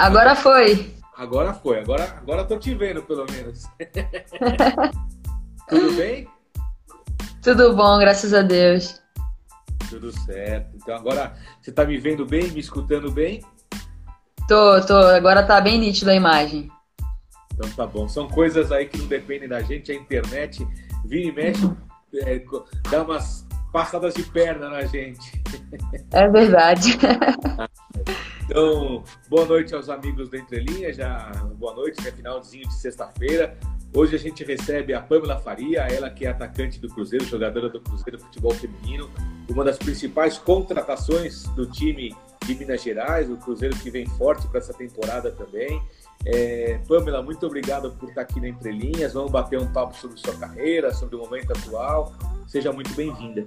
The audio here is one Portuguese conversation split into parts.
Agora foi. Agora foi. Agora, agora tô te vendo, pelo menos. Tudo bem? Tudo bom, graças a Deus. Tudo certo. Então agora você tá me vendo bem, me escutando bem? Tô, tô. Agora tá bem nítido a imagem. Então tá bom. São coisas aí que não dependem da gente. A internet vira e mexe, é, dá umas passadas de perna na gente. É verdade. Então, boa noite aos amigos da Entrelinha, já boa noite, né? Finalzinho de sexta-feira. Hoje a gente recebe a Pamela Faria, ela que é atacante do Cruzeiro, jogadora do Cruzeiro Futebol Feminino, uma das principais contratações do time de Minas Gerais, o Cruzeiro que vem forte para essa temporada também. É, Pamela, muito obrigado por estar aqui na Entrelinhas. Vamos bater um papo sobre sua carreira, sobre o momento atual. Seja muito bem-vinda.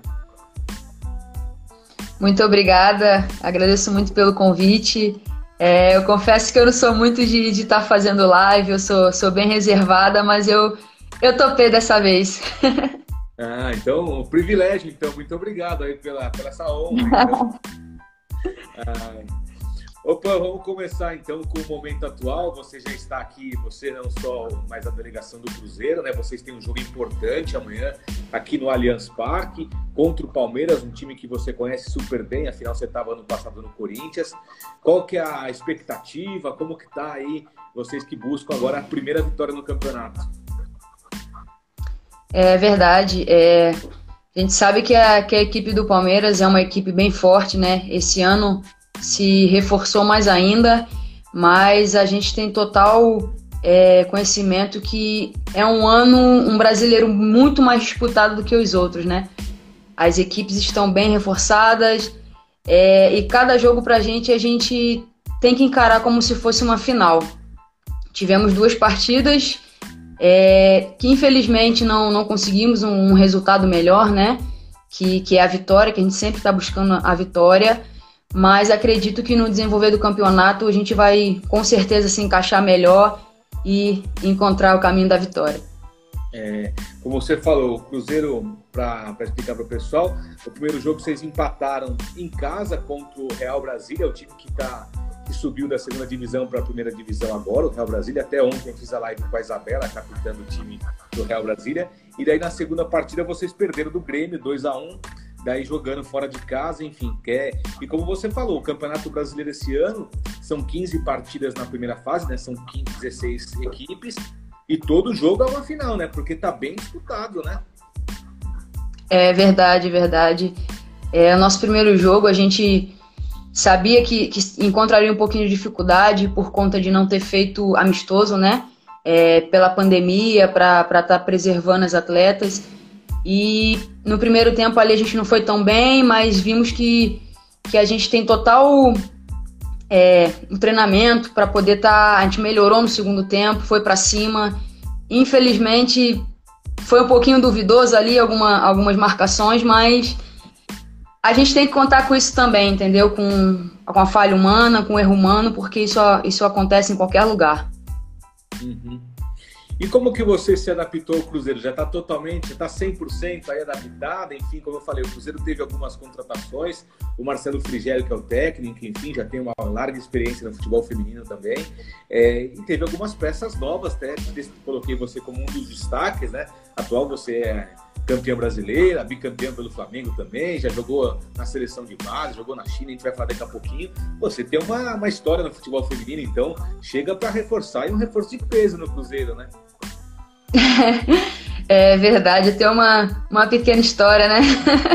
Muito obrigada, agradeço muito pelo convite. É, eu confesso que eu não sou muito de estar tá fazendo live, eu sou, sou bem reservada, mas eu, eu topei dessa vez. Ah, então, um privilégio, então. Muito obrigado aí pela, pela essa honra. Então. ah, Opa, vamos começar então com o momento atual. Você já está aqui, você não só mais a delegação do Cruzeiro, né? Vocês têm um jogo importante amanhã aqui no Allianz Parque contra o Palmeiras, um time que você conhece super bem, afinal você estava no passado no Corinthians. Qual que é a expectativa? Como que tá aí vocês que buscam agora a primeira vitória no campeonato? É verdade. É... A gente sabe que a, que a equipe do Palmeiras é uma equipe bem forte, né? Esse ano se reforçou mais ainda, mas a gente tem total é, conhecimento que é um ano, um brasileiro muito mais disputado do que os outros, né? As equipes estão bem reforçadas é, e cada jogo pra gente a gente tem que encarar como se fosse uma final. Tivemos duas partidas é, que infelizmente não, não conseguimos um, um resultado melhor, né? Que, que é a vitória, que a gente sempre está buscando a vitória mas acredito que no desenvolver do campeonato a gente vai com certeza se encaixar melhor e encontrar o caminho da vitória. É, como você falou, o Cruzeiro, para explicar para o pessoal, o primeiro jogo vocês empataram em casa contra o Real Brasília, o time que, tá, que subiu da segunda divisão para a primeira divisão agora, o Real Brasília. Até ontem eu fiz a live com a Isabela, capitã do time do Real Brasília. E daí na segunda partida vocês perderam do Grêmio, 2 a 1 daí jogando fora de casa, enfim, quer. E como você falou, o Campeonato Brasileiro esse ano são 15 partidas na primeira fase, né? São 15, 16 equipes e todo jogo é uma final, né? Porque tá bem disputado, né? É verdade, verdade. É, o nosso primeiro jogo a gente sabia que, que encontraria um pouquinho de dificuldade por conta de não ter feito amistoso, né? É, pela pandemia, para estar tá preservando as atletas. E no primeiro tempo ali a gente não foi tão bem, mas vimos que, que a gente tem total é, um treinamento para poder estar. Tá, a gente melhorou no segundo tempo, foi para cima. Infelizmente foi um pouquinho duvidoso ali alguma, algumas marcações, mas a gente tem que contar com isso também, entendeu? Com, com a falha humana, com o erro humano, porque isso, isso acontece em qualquer lugar. Uhum. E como que você se adaptou ao Cruzeiro? Já está totalmente, está 100% aí adaptado? Enfim, como eu falei, o Cruzeiro teve algumas contratações. O Marcelo Frigério, que é o técnico, enfim, já tem uma larga experiência no futebol feminino também. É, e teve algumas peças novas, até coloquei você como um dos destaques, né? Atual você é campeã brasileira, bicampeã pelo Flamengo também, já jogou na seleção de base, jogou na China, a gente vai falar daqui a pouquinho. Você tem uma, uma história no futebol feminino, então chega para reforçar e um reforço de peso no Cruzeiro, né? é verdade, tem uma, uma pequena história, né?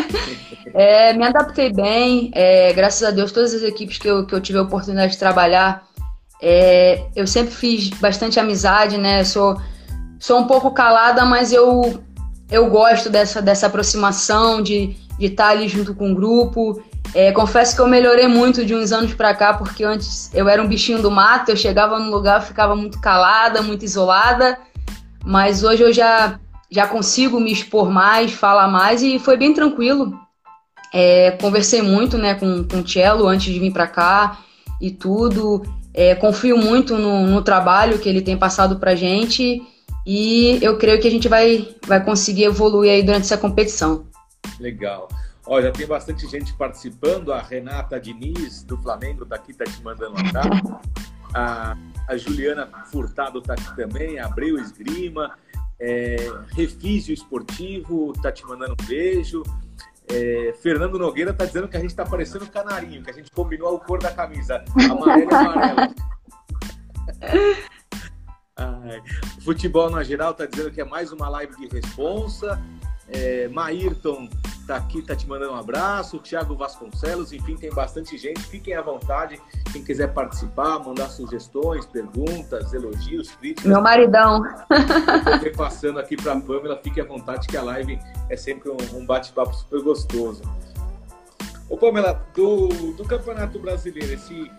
é, me adaptei bem, é, graças a Deus, todas as equipes que eu, que eu tive a oportunidade de trabalhar, é, eu sempre fiz bastante amizade, né? Sou, sou um pouco calada, mas eu eu gosto dessa, dessa aproximação, de, de estar ali junto com o grupo. É, confesso que eu melhorei muito de uns anos para cá, porque antes eu era um bichinho do mato, eu chegava no lugar, ficava muito calada, muito isolada, mas hoje eu já, já consigo me expor mais, falar mais e foi bem tranquilo. É, conversei muito né, com, com o Cello antes de vir para cá e tudo. É, confio muito no, no trabalho que ele tem passado para gente e eu creio que a gente vai, vai conseguir evoluir aí durante essa competição. Legal. Ó, já tem bastante gente participando. A Renata Diniz, do Flamengo, daqui, tá te mandando um A, a Juliana Furtado está aqui também, Abreu Esgrima, é, Refígio Esportivo está te mandando um beijo. É, Fernando Nogueira está dizendo que a gente está parecendo canarinho, que a gente combinou a cor da camisa, amarelo e amarelo. Ai, futebol na geral está dizendo que é mais uma live de responsa. É, Maírton tá aqui, tá te mandando um abraço. Thiago Vasconcelos, enfim, tem bastante gente. Fiquem à vontade. Quem quiser participar, mandar sugestões, perguntas, elogios, críticas. Meu maridão. Eu passando aqui para a Pamela, fique à vontade que a live é sempre um, um bate-papo super gostoso. Ô Pamela, do, do Campeonato Brasileiro, esse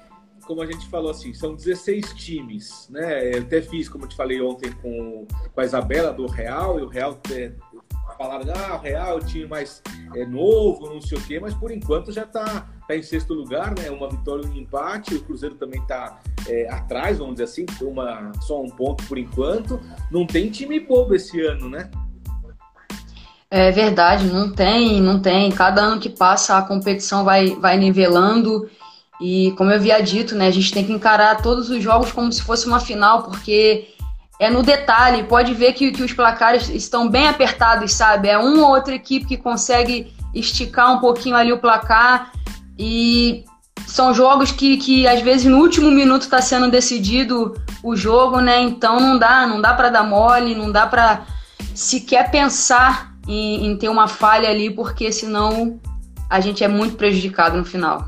como a gente falou assim, são 16 times, né? Eu até fiz, como eu te falei ontem, com, com a Isabela do Real, e o Real é, falaram, ah, o Real é o time mais é, novo, não sei o quê, mas por enquanto já está tá em sexto lugar, né? Uma vitória e um empate. O Cruzeiro também está é, atrás, vamos dizer assim, uma, só um ponto por enquanto. Não tem time bobo esse ano, né? É verdade, não tem, não tem. Cada ano que passa a competição vai, vai nivelando. E como eu havia dito, né, a gente tem que encarar todos os jogos como se fosse uma final, porque é no detalhe. Pode ver que, que os placares estão bem apertados, sabe? É uma ou outra equipe que consegue esticar um pouquinho ali o placar. E são jogos que, que às vezes no último minuto está sendo decidido o jogo, né? Então não dá, não dá para dar mole, não dá para sequer pensar em, em ter uma falha ali, porque senão a gente é muito prejudicado no final.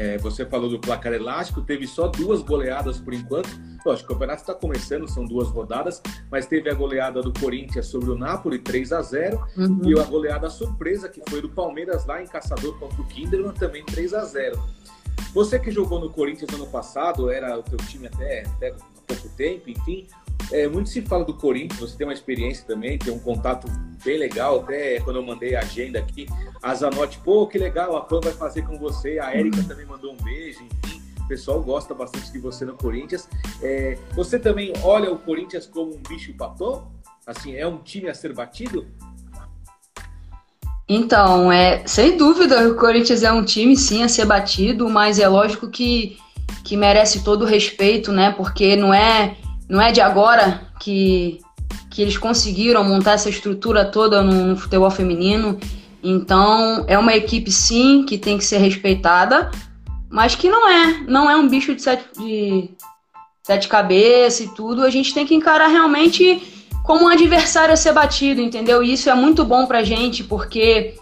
É, você falou do placar elástico, teve só duas goleadas por enquanto. Lógico, o campeonato está começando, são duas rodadas, mas teve a goleada do Corinthians sobre o Napoli, 3 a 0 uhum. e a goleada surpresa que foi do Palmeiras lá em Caçador contra o Kinderman, também 3 a 0 Você que jogou no Corinthians ano passado, era o teu time até, até há pouco tempo, enfim, é, muito se fala do Corinthians, você tem uma experiência também, tem um contato bem legal, até quando eu mandei a agenda aqui, a Zanotti, pô, que legal, a Pan vai fazer com você, a Érica também mandou um beijo, enfim, o pessoal gosta bastante de você no Corinthians. É, você também olha o Corinthians como um bicho papão? Assim, é um time a ser batido? Então, é, sem dúvida, o Corinthians é um time sim a ser batido, mas é lógico que, que merece todo o respeito, né? Porque não é não é de agora que, que eles conseguiram montar essa estrutura toda no, no futebol feminino. Então, é uma equipe sim que tem que ser respeitada, mas que não é, não é um bicho de sete, de sete cabeças e tudo. A gente tem que encarar realmente como um adversário a ser batido, entendeu? E isso é muito bom pra gente, porque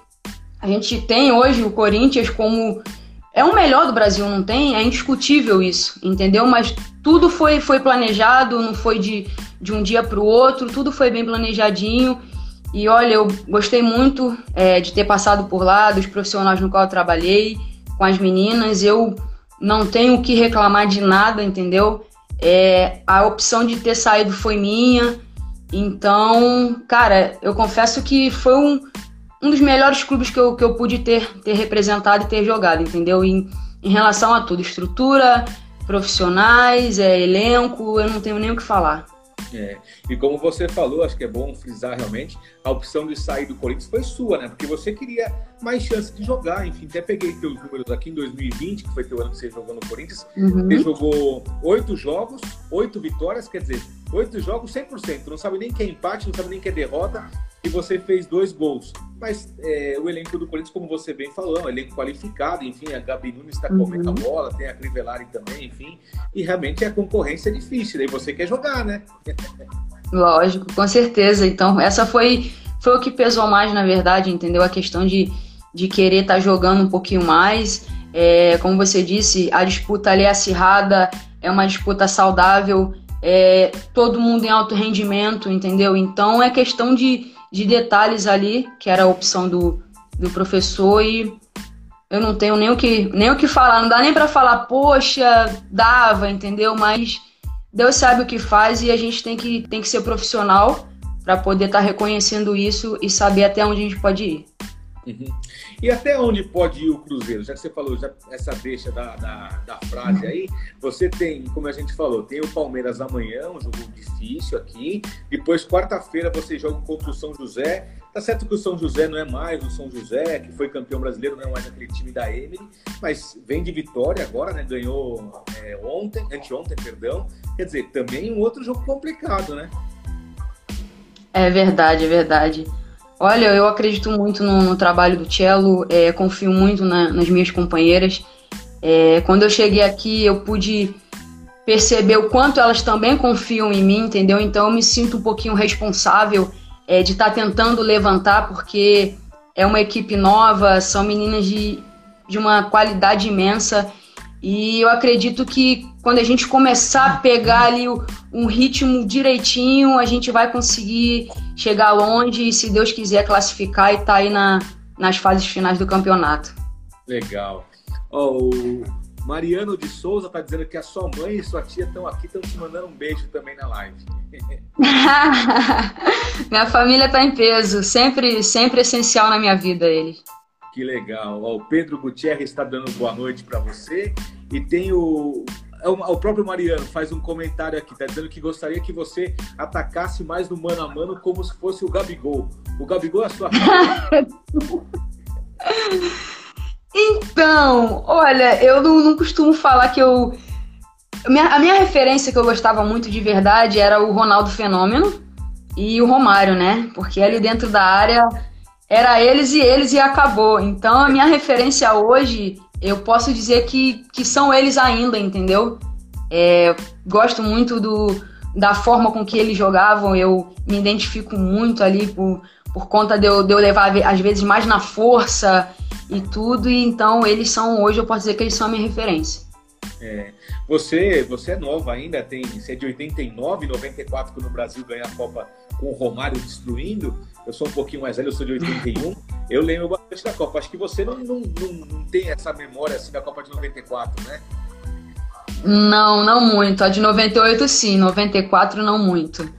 a gente tem hoje o Corinthians como é o melhor do Brasil, não tem? É indiscutível isso, entendeu? Mas tudo foi, foi planejado, não foi de, de um dia para o outro, tudo foi bem planejadinho. E olha, eu gostei muito é, de ter passado por lá, dos profissionais no qual eu trabalhei, com as meninas. Eu não tenho o que reclamar de nada, entendeu? É, a opção de ter saído foi minha. Então, cara, eu confesso que foi um, um dos melhores clubes que eu, que eu pude ter, ter representado e ter jogado, entendeu? Em, em relação a tudo, estrutura, profissionais, é, elenco, eu não tenho nem o que falar. É. E como você falou, acho que é bom frisar realmente, a opção de sair do Corinthians foi sua, né? Porque você queria mais chance de jogar. Enfim, até peguei teus números aqui em 2020, que foi teu ano que você jogou no Corinthians. Uhum. Você jogou oito jogos, oito vitórias, quer dizer, oito jogos 100%. Não sabe nem que é empate, não sabe nem que é derrota e você fez dois gols. Mas é, o elenco do Corinthians, como você bem falou, é um elenco qualificado, enfim, a Gabi Nunes está comendo uhum. a bola, tem a Crivellari também, enfim, e realmente a concorrência é difícil, daí você quer jogar, né? Lógico, com certeza. Então, essa foi, foi o que pesou mais, na verdade, entendeu? A questão de, de querer estar tá jogando um pouquinho mais. É, como você disse, a disputa ali é acirrada, é uma disputa saudável, é, todo mundo em alto rendimento, entendeu? Então é questão de, de detalhes ali, que era a opção do, do professor, e eu não tenho nem o que, nem o que falar, não dá nem para falar, poxa, dava, entendeu? Mas Deus sabe o que faz e a gente tem que, tem que ser profissional para poder estar tá reconhecendo isso e saber até onde a gente pode ir. Uhum. E até onde pode ir o Cruzeiro? Já que você falou já, essa deixa da, da, da, frase aí, você tem, como a gente falou, tem o Palmeiras amanhã, um jogo difícil aqui. Depois, quarta-feira, você joga contra o São José. Tá certo que o São José não é mais o São José, que foi campeão brasileiro, não é mais aquele time da Emily, mas vem de vitória agora, né? Ganhou é, ontem, anteontem, perdão. Quer dizer, também um outro jogo complicado, né? É verdade, é verdade. Olha, eu acredito muito no, no trabalho do Cello, é, confio muito na, nas minhas companheiras. É, quando eu cheguei aqui, eu pude perceber o quanto elas também confiam em mim, entendeu? Então eu me sinto um pouquinho responsável é, de estar tá tentando levantar, porque é uma equipe nova, são meninas de, de uma qualidade imensa. E eu acredito que quando a gente começar a pegar ali um ritmo direitinho, a gente vai conseguir chegar longe e, se Deus quiser, classificar e estar tá aí na, nas fases finais do campeonato. Legal. Oh, o Mariano de Souza está dizendo que a sua mãe e sua tia estão aqui, estão te mandando um beijo também na live. minha família está em peso, sempre, sempre essencial na minha vida eles. Que legal. o Pedro Gutierrez está dando boa noite para você. E tem o, é o, próprio Mariano faz um comentário aqui, está dizendo que gostaria que você atacasse mais no mano a mano como se fosse o Gabigol. O Gabigol é a sua. então, olha, eu não, não costumo falar que eu a minha referência que eu gostava muito de verdade era o Ronaldo Fenômeno e o Romário, né? Porque ali dentro da área era eles e eles e acabou. Então a minha referência hoje, eu posso dizer que, que são eles ainda, entendeu? É, gosto muito do, da forma com que eles jogavam, eu me identifico muito ali por, por conta de eu, de eu levar, às vezes, mais na força e tudo, e então eles são, hoje eu posso dizer que eles são a minha referência. É, você, você é nova ainda, tem, você é de 89, 94 quando o Brasil ganha a Copa com o Romário destruindo. Eu sou um pouquinho mais velho, eu sou de 81. Eu lembro bastante da Copa. Acho que você não, não, não, não tem essa memória assim da Copa de 94, né? Não, não muito. A de 98 sim, 94 não muito.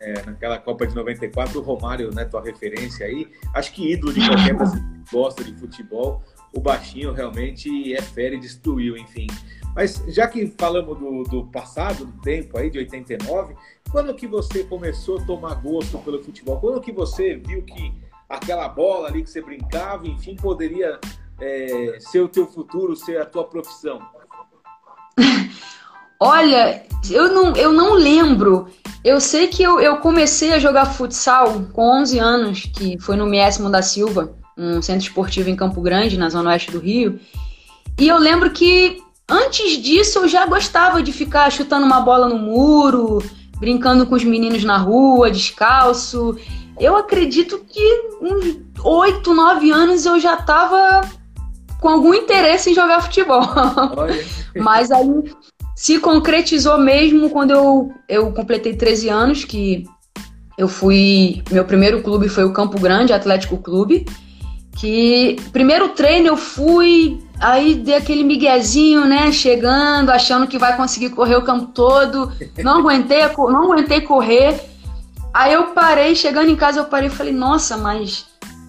É, naquela Copa de 94, o Romário, né, tua referência aí. Acho que ídolo de qualquer brasileiro que gosta de futebol. O baixinho realmente é fera e destruiu, enfim. Mas já que falamos do, do, passado, do tempo aí, de 89, quando que você começou a tomar gosto pelo futebol? Quando que você viu que aquela bola ali que você brincava, enfim, poderia é, ser o teu futuro, ser a tua profissão? Olha, eu não, eu não lembro. Eu sei que eu, eu comecei a jogar futsal com 11 anos, que foi no Miésimo da Silva, um centro esportivo em Campo Grande, na zona oeste do Rio. E eu lembro que Antes disso, eu já gostava de ficar chutando uma bola no muro, brincando com os meninos na rua, descalço. Eu acredito que uns 8, 9 anos eu já estava com algum interesse em jogar futebol. Mas aí se concretizou mesmo quando eu, eu completei 13 anos, que eu fui. Meu primeiro clube foi o Campo Grande Atlético Clube. Que primeiro treino eu fui Aí dei aquele miguezinho, né? Chegando, achando que vai conseguir correr o campo todo. Não aguentei, não aguentei correr. Aí eu parei, chegando em casa, eu parei e falei, nossa, mas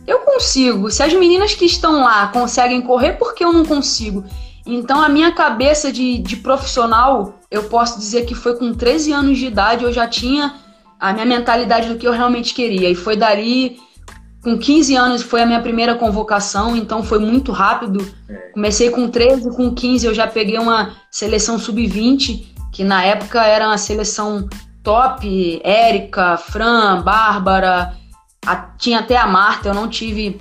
eu consigo. Se as meninas que estão lá conseguem correr, por que eu não consigo? Então a minha cabeça de, de profissional, eu posso dizer que foi com 13 anos de idade, eu já tinha a minha mentalidade do que eu realmente queria. E foi dali com 15 anos foi a minha primeira convocação, então foi muito rápido. É. Comecei com 13, com 15 eu já peguei uma seleção sub-20, que na época era uma seleção top, Érica, Fran, Bárbara, a, tinha até a Marta, eu não tive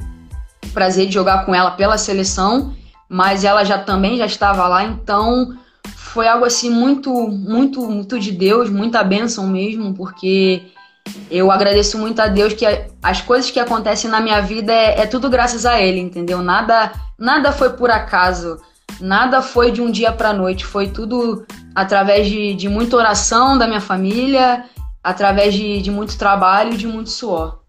prazer de jogar com ela pela seleção, mas ela já também já estava lá, então foi algo assim muito, muito, muito de Deus, muita bênção mesmo, porque eu agradeço muito a Deus que as coisas que acontecem na minha vida é, é, tudo graças a Ele, entendeu? Nada, nada foi por acaso, nada foi de um dia para noite, foi tudo através de, de muita oração da minha família, através de, de muito trabalho de muito suor.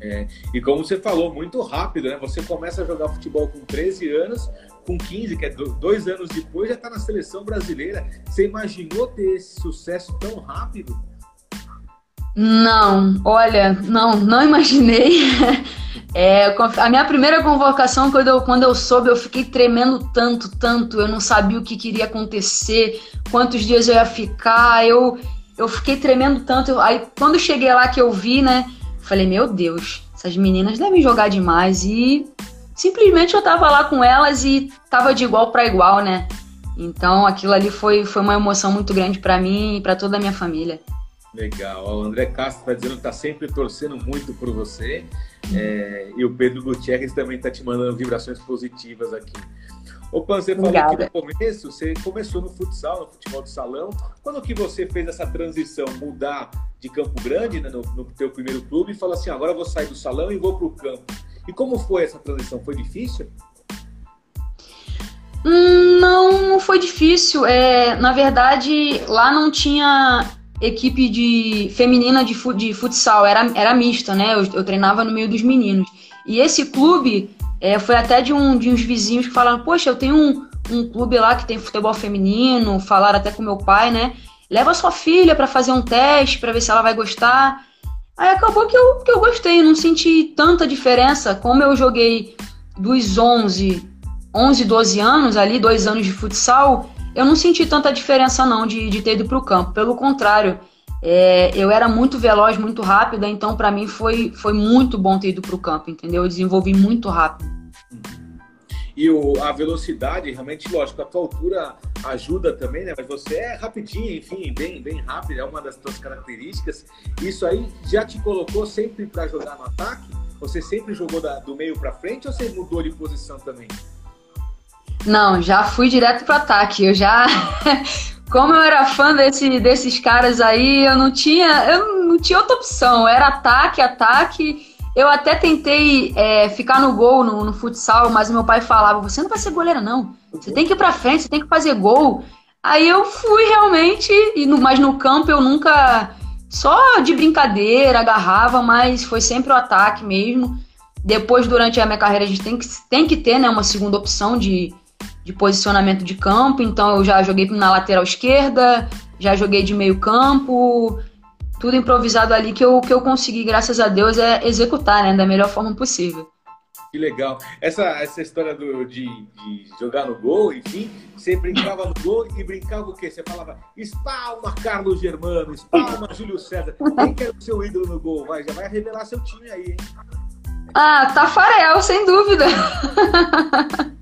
É, e como você falou, muito rápido, né? Você começa a jogar futebol com 13 anos, com 15, que é dois anos depois, já está na seleção brasileira. Você imaginou ter esse sucesso tão rápido? Não, olha, não, não imaginei. É, a minha primeira convocação, quando eu, quando eu soube, eu fiquei tremendo tanto, tanto. Eu não sabia o que queria acontecer, quantos dias eu ia ficar. Eu, eu fiquei tremendo tanto. aí, quando cheguei lá que eu vi, né, falei: Meu Deus, essas meninas devem jogar demais. E simplesmente eu tava lá com elas e tava de igual para igual, né? Então aquilo ali foi, foi uma emoção muito grande para mim e para toda a minha família. Legal. O André Castro está dizendo que está sempre torcendo muito por você. É, e o Pedro Gutierrez também está te mandando vibrações positivas aqui. Ô, Pan, você falou que no começo, você começou no futsal, no futebol de salão. Quando que você fez essa transição, mudar de Campo Grande, né, no, no teu primeiro clube, e falou assim, agora eu vou sair do salão e vou para o campo. E como foi essa transição? Foi difícil? Hum, não, não foi difícil. É, na verdade, lá não tinha equipe de feminina de, de futsal, era, era mista, né? Eu, eu, treinava no meio dos meninos. E esse clube é, foi até de, um, de uns vizinhos que falaram: Poxa, eu tenho um, um clube lá que tem futebol feminino. Falaram até com meu pai, né? Leva sua filha para fazer um teste, para ver se ela vai gostar. Aí acabou que eu, que eu gostei, não senti tanta diferença. Como eu joguei dos 11, 11, 12 anos ali, dois anos de futsal, eu não senti tanta diferença não de, de ter ido para o campo. Pelo contrário, é, eu era muito veloz, muito rápida, então para mim foi, foi muito bom ter ido para o campo, entendeu? Eu desenvolvi muito rápido. E o, a velocidade, realmente, lógico, a tua altura ajuda também, né? Mas você é rapidinho, enfim, bem, bem rápido, é uma das tuas características. Isso aí já te colocou sempre para jogar no ataque? Você sempre jogou da, do meio para frente ou você mudou de posição também? Não, já fui direto pro ataque. Eu já. Como eu era fã desse, desses caras aí, eu não tinha. Eu não tinha outra opção. Era ataque, ataque. Eu até tentei é, ficar no gol no, no, futsal, mas meu pai falava: você não vai ser goleira, não. Você tem que ir pra frente, você tem que fazer gol. Aí eu fui realmente, e no, mas no campo eu nunca. Só de brincadeira, agarrava, mas foi sempre o ataque mesmo. Depois, durante a minha carreira, a gente tem que, tem que ter né, uma segunda opção de, de posicionamento de campo, então eu já joguei na lateral esquerda, já joguei de meio campo, tudo improvisado ali que eu, que eu consegui, graças a Deus, é executar né, da melhor forma possível. Que legal. Essa, essa história do, de, de, jogar no gol, enfim, você brincava no gol e brincava o quê? Você falava, espalma Carlos Germano, espalma Júlio César. Quem quer o seu ídolo no gol? Vai, já vai revelar seu time aí, hein? Ah, Tafarel, sem dúvida.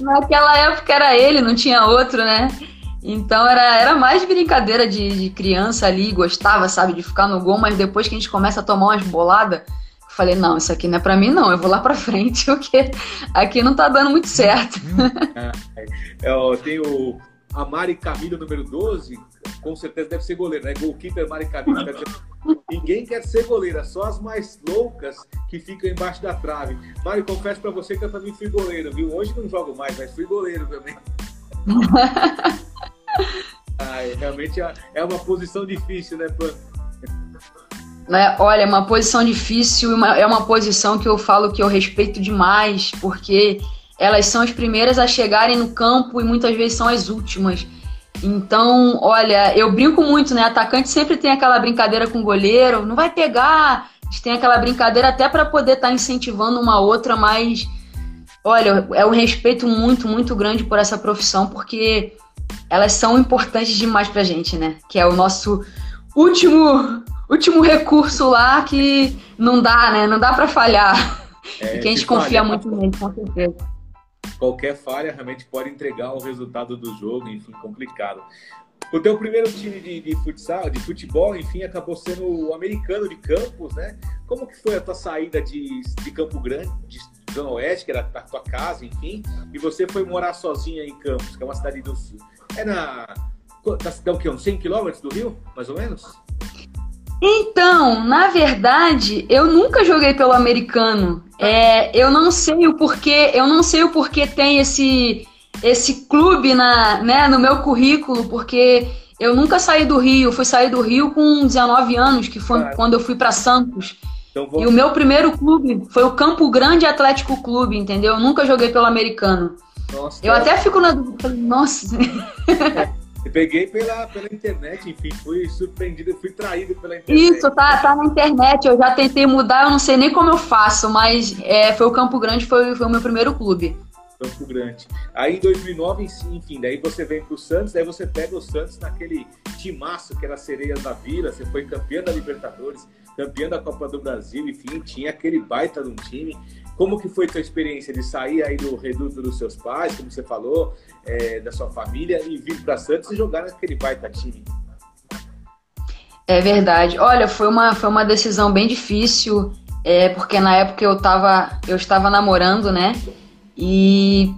Naquela época era ele, não tinha outro, né? Então era, era mais brincadeira de, de criança ali, gostava, sabe, de ficar no gol, mas depois que a gente começa a tomar umas boladas, eu falei, não, isso aqui não é pra mim, não, eu vou lá pra frente, porque aqui não tá dando muito certo. é, eu tenho a Mari Camilo, número 12, com certeza deve ser goleira, né? Goalkeeper Mari Camilo. Ninguém quer ser goleira, só as mais loucas que ficam embaixo da trave. Mário, confesso para você que eu também fui goleiro, viu? Hoje não jogo mais, mas fui goleiro também. Ai, realmente é, é uma posição difícil, né, Pan? É, olha, é uma posição difícil, é uma posição que eu falo que eu respeito demais, porque elas são as primeiras a chegarem no campo e muitas vezes são as últimas. Então, olha, eu brinco muito, né? Atacante sempre tem aquela brincadeira com o goleiro, não vai pegar. A gente tem aquela brincadeira até para poder estar tá incentivando uma outra, mas olha, é um respeito muito, muito grande por essa profissão, porque elas são importantes demais pra gente, né? Que é o nosso último último recurso lá que não dá, né? Não dá para falhar. É, e que a gente confia falha, muito nele, com certeza qualquer falha realmente pode entregar o resultado do jogo, enfim, complicado. O teu primeiro time de, de, futsal, de futebol, enfim, acabou sendo o americano de Campos, né? Como que foi a tua saída de, de Campo Grande, de Zona Oeste, que era a tua casa, enfim, e você foi morar sozinha em Campos, que é uma cidade do sul. É na... Dá o quê? Uns 100 quilômetros do Rio, mais ou menos? Então, na verdade, eu nunca joguei pelo americano. É, eu não sei o porquê, eu não sei o porquê tem esse esse clube na, né, no meu currículo, porque eu nunca saí do Rio, fui sair do Rio com 19 anos, que foi quando eu fui para Santos. Então, vou... E o meu primeiro clube foi o Campo Grande Atlético Clube, entendeu? Eu nunca joguei pelo americano. Nossa, eu até fico na dúvida, nossa. Eu peguei pela, pela internet, enfim, fui surpreendido, fui traído pela internet. Isso, tá, tá na internet, eu já tentei mudar, eu não sei nem como eu faço, mas é, foi o Campo Grande, foi, foi o meu primeiro clube. Campo Grande. Aí em 2009, enfim, daí você vem pro Santos, daí você pega o Santos naquele timaço que era Sereias da Vila, você foi campeão da Libertadores, campeão da Copa do Brasil, enfim, tinha aquele baita de um time. Como que foi a tua experiência de sair aí do reduto dos seus pais, como você falou, é, da sua família, e vir para Santos e jogar naquele baita time? É verdade. Olha, foi uma, foi uma decisão bem difícil, é, porque na época eu, tava, eu estava namorando, né? E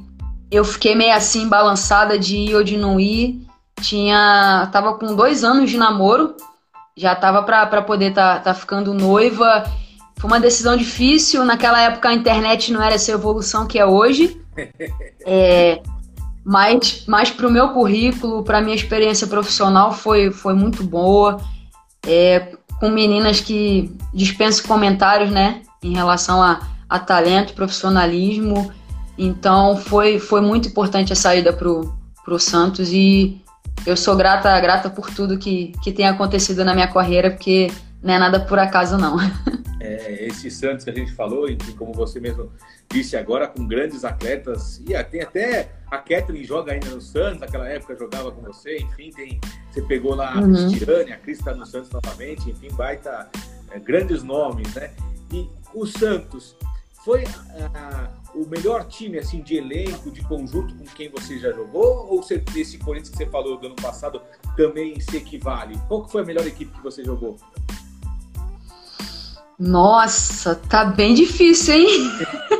eu fiquei meio assim, balançada de ir ou de não ir. Tinha. Tava com dois anos de namoro, já tava para poder tá, tá ficando noiva. Foi uma decisão difícil. Naquela época a internet não era essa evolução que é hoje. É, mas mas para o meu currículo, para minha experiência profissional, foi, foi muito boa. É, com meninas que dispensam comentários, né? Em relação a, a talento, profissionalismo. Então foi, foi muito importante a saída pro, pro Santos e eu sou grata, grata por tudo que, que tem acontecido na minha carreira, porque não é nada por acaso, não. É, esse Santos que a gente falou, e como você mesmo disse agora, com grandes atletas, e tem até a Kathleen joga ainda no Santos, naquela época jogava com você, enfim, tem, você pegou lá a uhum. Cristiane, a Cris está no Santos novamente, enfim, baita é, grandes nomes, né? E o Santos foi o melhor time assim de elenco, de conjunto com quem você já jogou? Ou você, esse Corinthians que você falou do ano passado também se equivale? Qual que foi a melhor equipe que você jogou? Nossa, tá bem difícil, hein?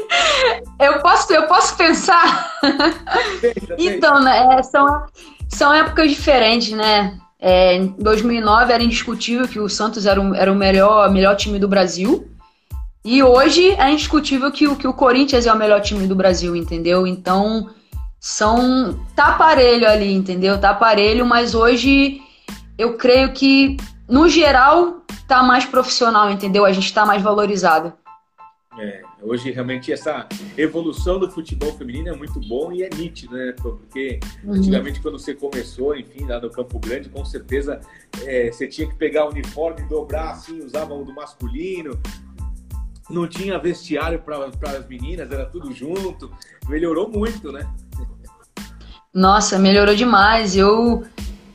eu posso, eu posso pensar. então, né, é, são, são épocas diferentes, né? É, em 2009 era indiscutível que o Santos era, um, era o melhor, melhor time do Brasil. E hoje é indiscutível que, que o Corinthians é o melhor time do Brasil, entendeu? Então, são. Tá aparelho ali, entendeu? Tá aparelho, mas hoje eu creio que, no geral, tá mais profissional, entendeu? A gente tá mais valorizado. É, hoje realmente essa evolução do futebol feminino é muito bom e é nítido, né? Porque uhum. antigamente quando você começou, enfim, lá no Campo Grande, com certeza é, você tinha que pegar o uniforme, dobrar assim, usava o do masculino, não tinha vestiário para as meninas, era tudo junto. Melhorou muito, né? Nossa, melhorou demais. Eu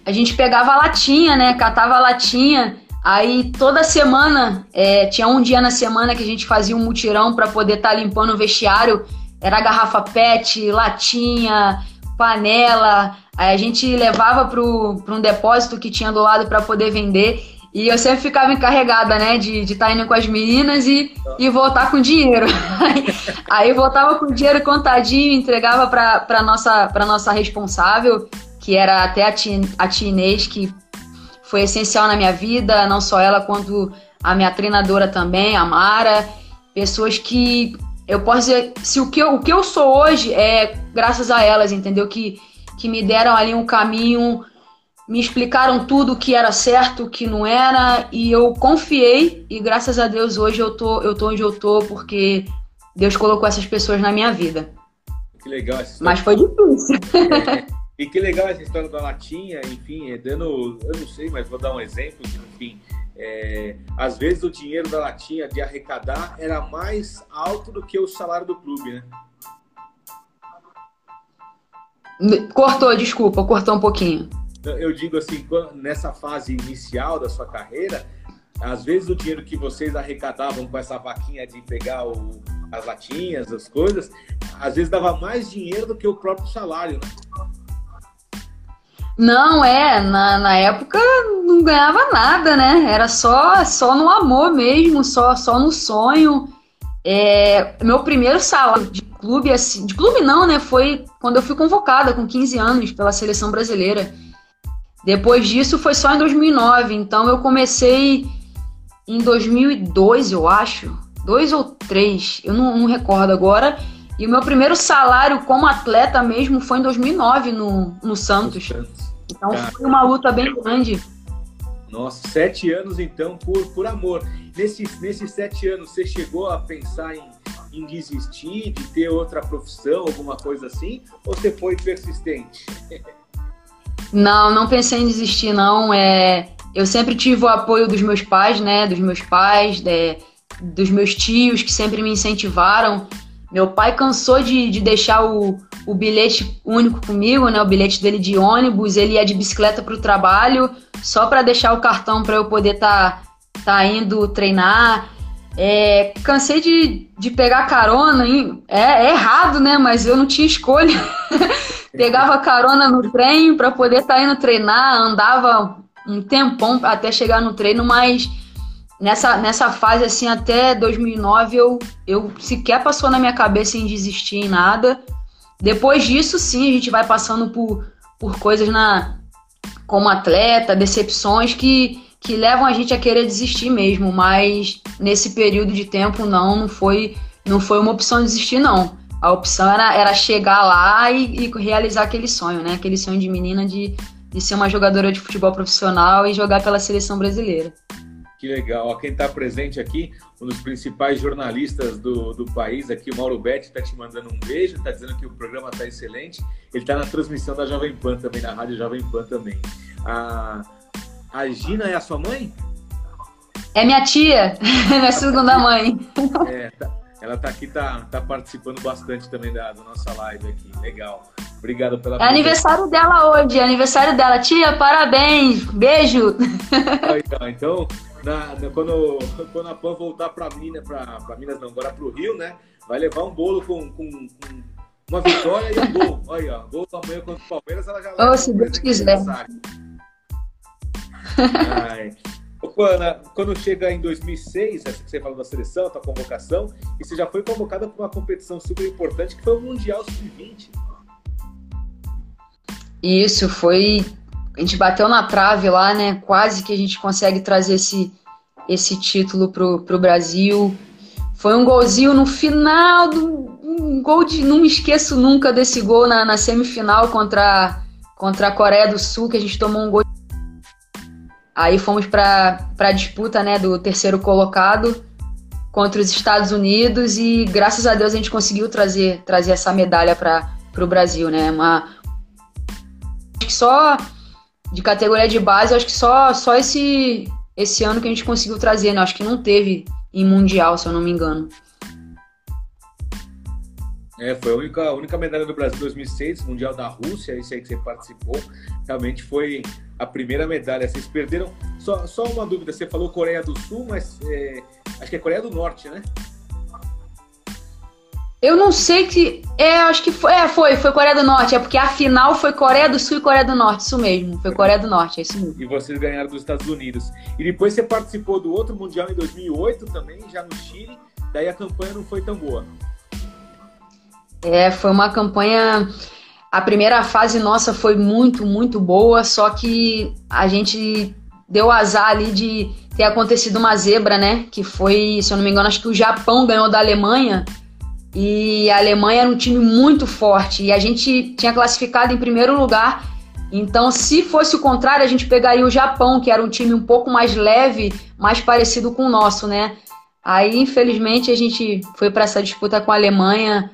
a gente pegava a latinha, né? Catava a latinha Aí toda semana, é, tinha um dia na semana que a gente fazia um mutirão para poder estar tá limpando o vestiário. Era garrafa PET, latinha, panela. Aí a gente levava para um depósito que tinha do lado para poder vender. E eu sempre ficava encarregada, né, de estar tá indo com as meninas e, e voltar com dinheiro. Aí, voltava com o dinheiro contadinho, entregava para nossa, nossa responsável, que era até a tia, a tia Inês, que foi essencial na minha vida, não só ela, quanto a minha treinadora também, a Mara. Pessoas que eu posso dizer, se o que eu, o que eu sou hoje é graças a elas, entendeu? Que, que me deram ali um caminho, me explicaram tudo o que era certo, o que não era, e eu confiei, e graças a Deus hoje eu tô, eu tô onde eu tô, porque Deus colocou essas pessoas na minha vida. Que legal. Mas foi difícil. E que legal essa história da latinha, enfim, é dando, eu não sei, mas vou dar um exemplo, enfim, é, às vezes o dinheiro da latinha de arrecadar era mais alto do que o salário do clube, né? Cortou, desculpa, cortou um pouquinho. Eu digo assim, nessa fase inicial da sua carreira, às vezes o dinheiro que vocês arrecadavam com essa vaquinha de pegar o, as latinhas, as coisas, às vezes dava mais dinheiro do que o próprio salário, né? Não, é, na, na época não ganhava nada, né? Era só, só no amor mesmo, só, só no sonho. É, meu primeiro salário de clube, assim, de clube não, né? Foi quando eu fui convocada com 15 anos pela seleção brasileira. Depois disso foi só em 2009, então eu comecei em 2002, eu acho, dois ou três, eu não, não recordo agora. E o meu primeiro salário como atleta mesmo foi em 2009 no, no Santos. Então Cara, foi uma luta bem grande. Nossa, sete anos então por, por amor. Nesses, nesses sete anos, você chegou a pensar em, em desistir, de ter outra profissão, alguma coisa assim? Ou você foi persistente? Não, não pensei em desistir, não. É, eu sempre tive o apoio dos meus pais, né? Dos meus pais, de, dos meus tios, que sempre me incentivaram. Meu pai cansou de, de deixar o, o bilhete único comigo, né? O bilhete dele de ônibus, ele ia de bicicleta para o trabalho, só para deixar o cartão para eu poder estar tá, tá indo treinar. É, cansei de, de pegar carona? É, é errado, né? Mas eu não tinha escolha. Pegava carona no trem para poder estar tá indo treinar, andava um tempão até chegar no treino, mas nessa, nessa fase, assim, até 2009, eu, eu sequer passou na minha cabeça em desistir em nada. Depois disso, sim, a gente vai passando por, por coisas na como atleta, decepções que, que levam a gente a querer desistir mesmo, mas nesse período de tempo não, não foi, não foi uma opção desistir não. A opção era, era chegar lá e, e realizar aquele sonho, né? Aquele sonho de menina de, de ser uma jogadora de futebol profissional e jogar pela seleção brasileira. Que legal. Quem está presente aqui, um dos principais jornalistas do, do país, aqui, o Mauro Betti, está te mandando um beijo, está dizendo que o programa está excelente. Ele está na transmissão da Jovem Pan também, na Rádio Jovem Pan também. A, a Gina é a sua mãe? É minha tia, minha segunda mãe. É, tá, ela está aqui, está tá participando bastante também da, da nossa live aqui. Legal. Obrigado pela. É aniversário dela hoje, é aniversário dela. Tia, parabéns, beijo. Então, na, na, quando, quando a Pan voltar para Minas, para Minas não, agora para o Rio, né? Vai levar um bolo com, com, com uma vitória e um gol. Olha, ó, gol amanhã contra o Palmeiras, ela já vai. Oh, se Deus quiser. Ai. Ana, quando chega em 2006, essa que você falou da seleção, a convocação, e você já foi convocada para uma competição super importante que foi o Mundial Sub-20. Isso, foi a gente bateu na trave lá, né? Quase que a gente consegue trazer esse, esse título pro, pro Brasil. Foi um golzinho no final, do, um gol de. Não me esqueço nunca desse gol na, na semifinal contra, contra a Coreia do Sul, que a gente tomou um gol. Aí fomos para a disputa né, do terceiro colocado contra os Estados Unidos e graças a Deus a gente conseguiu trazer, trazer essa medalha para o Brasil. Né? Uma, só de categoria de base, acho que só, só esse, esse ano que a gente conseguiu trazer, né? Acho que não teve em Mundial, se eu não me engano. É, foi a única, única medalha do Brasil em 2006, Mundial da Rússia, esse aí que você participou. Realmente foi a primeira medalha. Vocês perderam. Só, só uma dúvida: você falou Coreia do Sul, mas é, acho que é Coreia do Norte, né? Eu não sei que. É, acho que foi. É, foi, foi Coreia do Norte. É porque a final foi Coreia do Sul e Coreia do Norte, isso mesmo. Foi Coreia do Norte, é isso mesmo. E vocês ganharam dos Estados Unidos. E depois você participou do outro Mundial em 2008 também, já no Chile. Daí a campanha não foi tão boa. É, foi uma campanha. A primeira fase nossa foi muito, muito boa, só que a gente deu azar ali de ter acontecido uma zebra, né? Que foi, se eu não me engano, acho que o Japão ganhou da Alemanha e a Alemanha era um time muito forte e a gente tinha classificado em primeiro lugar. Então, se fosse o contrário, a gente pegaria o Japão, que era um time um pouco mais leve, mais parecido com o nosso, né? Aí, infelizmente, a gente foi para essa disputa com a Alemanha.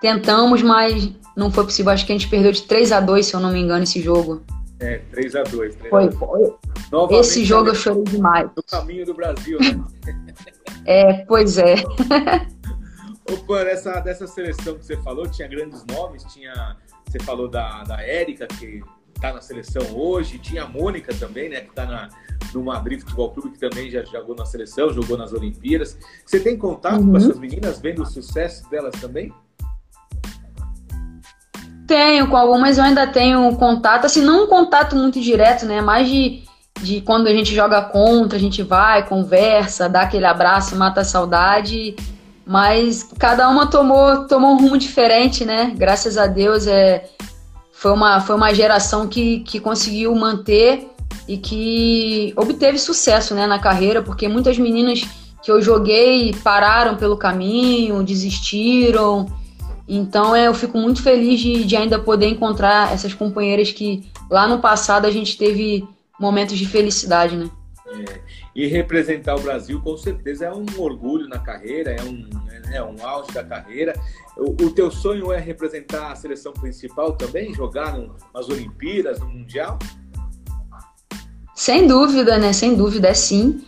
Tentamos, mas não foi possível. Acho que a gente perdeu de 3 a 2 se eu não me engano, esse jogo. É, 3 a 2 3 Foi, foi. Esse jogo eu chorei demais. No caminho do Brasil, né? é, pois é. Ô, Pan, essa, dessa seleção que você falou, tinha grandes nomes, tinha. Você falou da, da Érica, que está na seleção hoje, tinha a Mônica também, né? Que está na, no Madrid Futebol Clube, que também já jogou na seleção, jogou nas Olimpíadas. Você tem contato uhum. com essas meninas, vendo o sucesso delas também? Tenho, com algumas eu ainda tenho contato, assim, não um contato muito direto, né? Mais de, de quando a gente joga contra, a gente vai, conversa, dá aquele abraço, mata a saudade mas cada uma tomou, tomou um rumo diferente, né? Graças a Deus é, foi, uma, foi uma geração que, que conseguiu manter e que obteve sucesso né, na carreira, porque muitas meninas que eu joguei pararam pelo caminho, desistiram. Então é, eu fico muito feliz de, de ainda poder encontrar essas companheiras que lá no passado a gente teve momentos de felicidade, né? É, e representar o Brasil com certeza é um orgulho na carreira, é um, é um auge da carreira. O, o teu sonho é representar a seleção principal também, jogar no, nas Olimpíadas, no Mundial? Sem dúvida, né? Sem dúvida, é sim.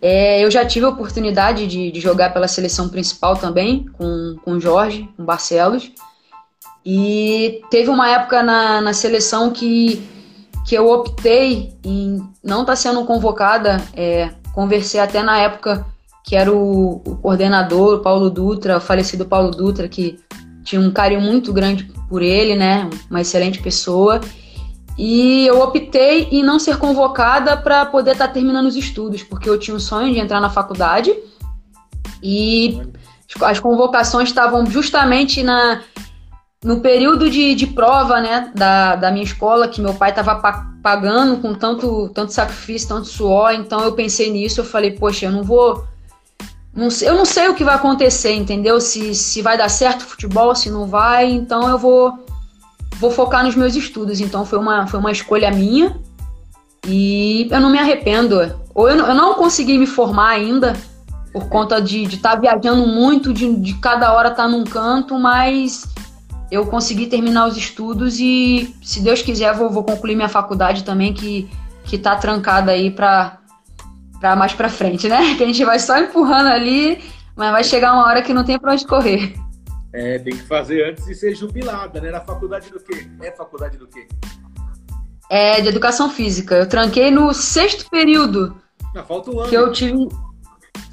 É, eu já tive a oportunidade de, de, jogar pela seleção principal também, com, com Jorge, com Barcelos. E teve uma época na, na seleção que que eu optei em não estar tá sendo convocada é, conversei até na época que era o, o coordenador, o Paulo Dutra, o falecido Paulo Dutra, que tinha um carinho muito grande por ele, né? Uma excelente pessoa. E eu optei em não ser convocada para poder estar tá terminando os estudos, porque eu tinha o sonho de entrar na faculdade e as convocações estavam justamente na, no período de, de prova né, da, da minha escola, que meu pai estava pagando com tanto, tanto sacrifício, tanto suor. Então eu pensei nisso, eu falei, poxa, eu não vou. Não, eu não sei o que vai acontecer, entendeu? Se, se vai dar certo o futebol, se não vai, então eu vou, vou focar nos meus estudos. Então foi uma, foi uma escolha minha e eu não me arrependo. Ou eu, eu não consegui me formar ainda, por conta de estar tá viajando muito, de, de cada hora estar tá num canto, mas eu consegui terminar os estudos e, se Deus quiser, vou, vou concluir minha faculdade também, que, que tá trancada aí para para mais para frente, né? Que a gente vai só empurrando ali, mas vai chegar uma hora que não tem para onde correr. É, tem que fazer antes de ser jubilada, né? Na faculdade do quê? É faculdade do quê? É de educação física. Eu tranquei no sexto período. Ah, falta um ano. Que eu tive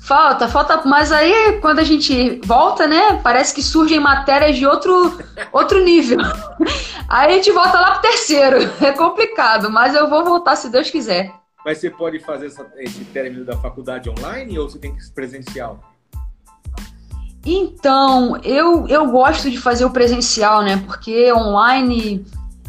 Falta, falta, mas aí quando a gente volta, né, parece que surgem matérias de outro, outro nível. Aí a gente volta lá pro terceiro. É complicado, mas eu vou voltar se Deus quiser. Mas você pode fazer essa, esse término da faculdade online ou você tem que ser presencial? Então, eu, eu gosto de fazer o presencial, né? Porque online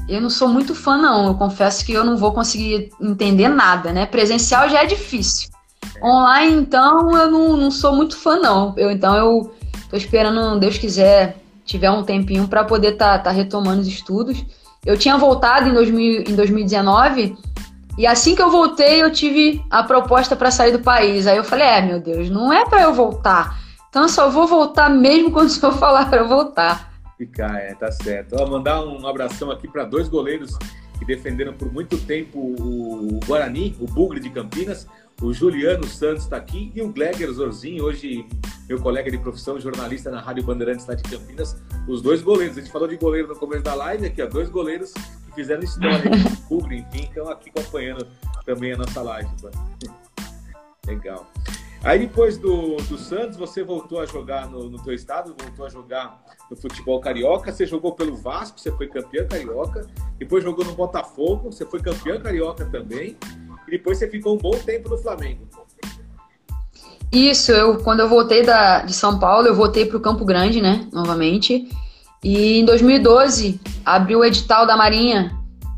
eu não sou muito fã, não. Eu confesso que eu não vou conseguir entender nada, né? Presencial já é difícil. Online, então, eu não, não sou muito fã, não. Eu, então, eu tô esperando, Deus quiser, tiver um tempinho para poder estar tá, tá retomando os estudos. Eu tinha voltado em, 2000, em 2019 e assim que eu voltei, eu tive a proposta para sair do país. Aí eu falei: é, meu Deus, não é para eu voltar. Então, eu só vou voltar mesmo quando o senhor falar para eu voltar. Ficar, é, tá certo. Vou mandar um abração aqui para dois goleiros que defenderam por muito tempo o Guarani, o Bugre de Campinas. O Juliano Santos está aqui e o Gleger Zorzinho, hoje meu colega de profissão, jornalista na Rádio Bandeirantes lá de Campinas. Os dois goleiros. A gente falou de goleiro no começo da live, aqui, ó, dois goleiros que fizeram história, publi, enfim, estão aqui acompanhando também a nossa live. Legal. Aí depois do, do Santos, você voltou a jogar no, no teu estado, voltou a jogar no futebol carioca. Você jogou pelo Vasco, você foi campeão carioca. Depois jogou no Botafogo, você foi campeão carioca também. E depois você ficou um bom tempo no Flamengo. Isso, eu quando eu voltei da, de São Paulo, eu voltei para o Campo Grande, né, novamente. E em 2012 abriu o edital da Marinha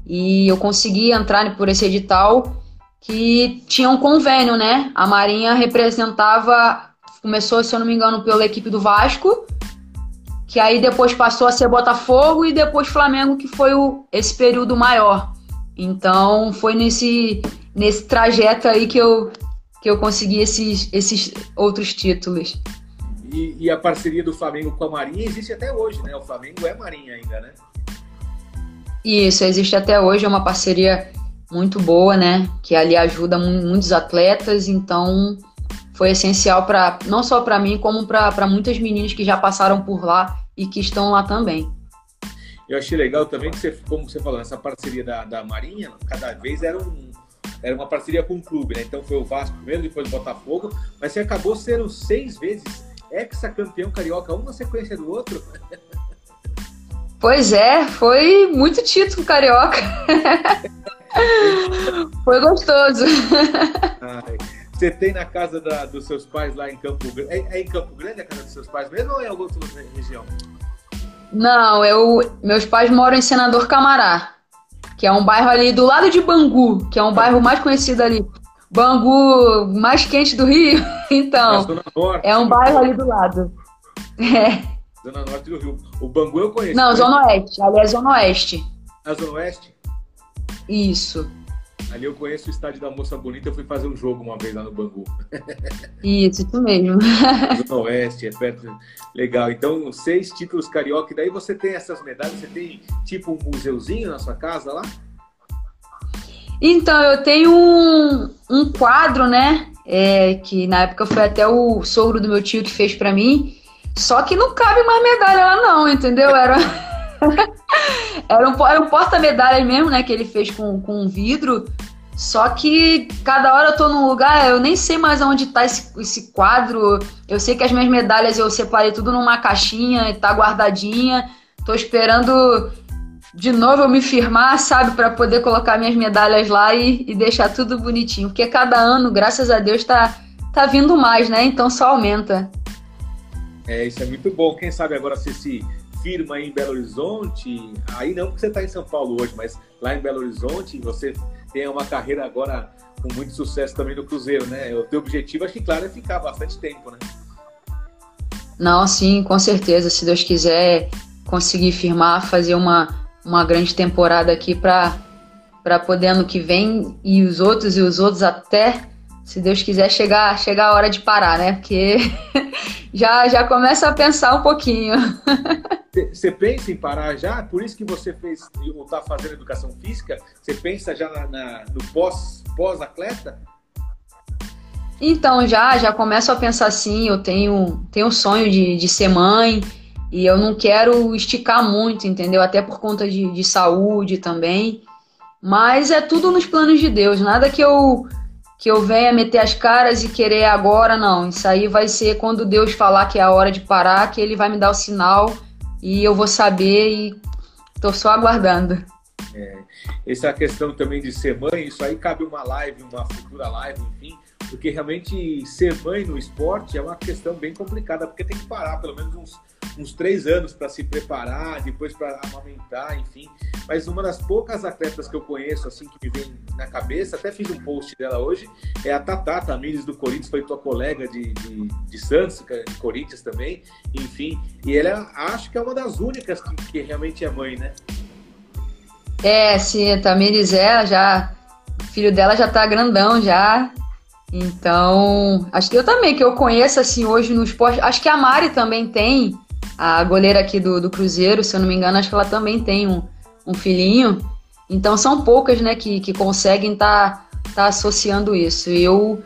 e eu consegui entrar por esse edital que tinha um convênio, né? A Marinha representava, começou, se eu não me engano, pela equipe do Vasco, que aí depois passou a ser Botafogo e depois Flamengo, que foi o, esse período maior. Então foi nesse nesse trajeto aí que eu, que eu consegui esses, esses outros títulos. E, e, a parceria do Flamengo com a Marinha existe até hoje, né? O Flamengo é Marinha ainda, né? Isso, existe até hoje, é uma parceria muito boa, né? Que ali ajuda muitos atletas, então foi essencial para não só para mim, como para muitas meninas que já passaram por lá e que estão lá também. Eu achei legal também que você, como você falou, essa parceria da, da Marinha, cada vez era um, era uma parceria com o clube, né? Então foi o Vasco primeiro, depois o Botafogo, mas você acabou sendo seis vezes ex-campeão carioca, um na sequência do outro. Pois é, foi muito título carioca. foi gostoso. Ai, você tem na casa da, dos seus pais lá em Campo Grande? É, é, em Campo Grande a casa dos seus pais mesmo ou é em alguma outra região? Não, eu, meus pais moram em Senador Camará que é um bairro ali do lado de Bangu, que é um bairro mais conhecido ali. Bangu, mais quente do Rio. Então, é, é um bairro ali do lado. É. Zona Norte do Rio. O Bangu eu conheço. Não, Zona Oeste. Ali é Zona Oeste. A Zona Oeste? Isso. Ali eu conheço o estádio da Moça Bonita, eu fui fazer um jogo uma vez lá no Bangu. Isso, isso mesmo. Zona Oeste, é perto. Legal. Então, seis títulos carioca. E daí você tem essas medalhas, você tem tipo um museuzinho na sua casa lá? Então, eu tenho um, um quadro, né? É, que na época foi até o sogro do meu tio que fez para mim. Só que não cabe mais medalha lá, não, entendeu? Era. era um, era um porta-medalhas mesmo, né? Que ele fez com, com vidro. Só que cada hora eu tô num lugar, eu nem sei mais onde tá esse, esse quadro. Eu sei que as minhas medalhas eu separei tudo numa caixinha e tá guardadinha. Tô esperando de novo eu me firmar, sabe, para poder colocar minhas medalhas lá e, e, deixar tudo bonitinho. Porque cada ano, graças a Deus, tá, tá vindo mais, né? Então só aumenta. É, isso é muito bom. Quem sabe agora se firma em Belo Horizonte, aí não porque você está em São Paulo hoje, mas lá em Belo Horizonte você tem uma carreira agora com muito sucesso também no Cruzeiro, né? O teu objetivo, acho que claro, é ficar bastante tempo, né? Não, sim, com certeza. Se Deus quiser conseguir firmar, fazer uma, uma grande temporada aqui para para poder ano que vem e os outros e os outros até se Deus quiser chegar chegar a hora de parar, né? Porque já já começa a pensar um pouquinho. Você pensa em parar já? Por isso que você fez ou está fazendo educação física? Você pensa já na, na, no pós pós atleta? Então já já começo a pensar assim. Eu tenho tenho um sonho de, de ser mãe e eu não quero esticar muito, entendeu? Até por conta de, de saúde também. Mas é tudo nos planos de Deus. Nada que eu que eu venha meter as caras e querer agora, não. Isso aí vai ser quando Deus falar que é a hora de parar, que Ele vai me dar o sinal e eu vou saber e tô só aguardando. É, essa é questão também de ser mãe, isso aí cabe uma live, uma futura live, enfim, porque realmente ser mãe no esporte é uma questão bem complicada, porque tem que parar pelo menos uns uns três anos para se preparar, depois para amamentar, enfim. Mas uma das poucas atletas que eu conheço, assim, que me vem na cabeça, até fiz um post dela hoje, é a Tatá Tamires do Corinthians, foi tua colega de, de, de Santos, é de Corinthians também, enfim. E ela acho que é uma das únicas que, que realmente é mãe, né? É, sim, a Tamires é, já. O filho dela já tá grandão já. Então, acho que eu também, que eu conheço assim hoje no esporte. Acho que a Mari também tem a goleira aqui do, do Cruzeiro, se eu não me engano, acho que ela também tem um, um filhinho. Então são poucas, né, que, que conseguem estar tá, tá associando isso. E eu,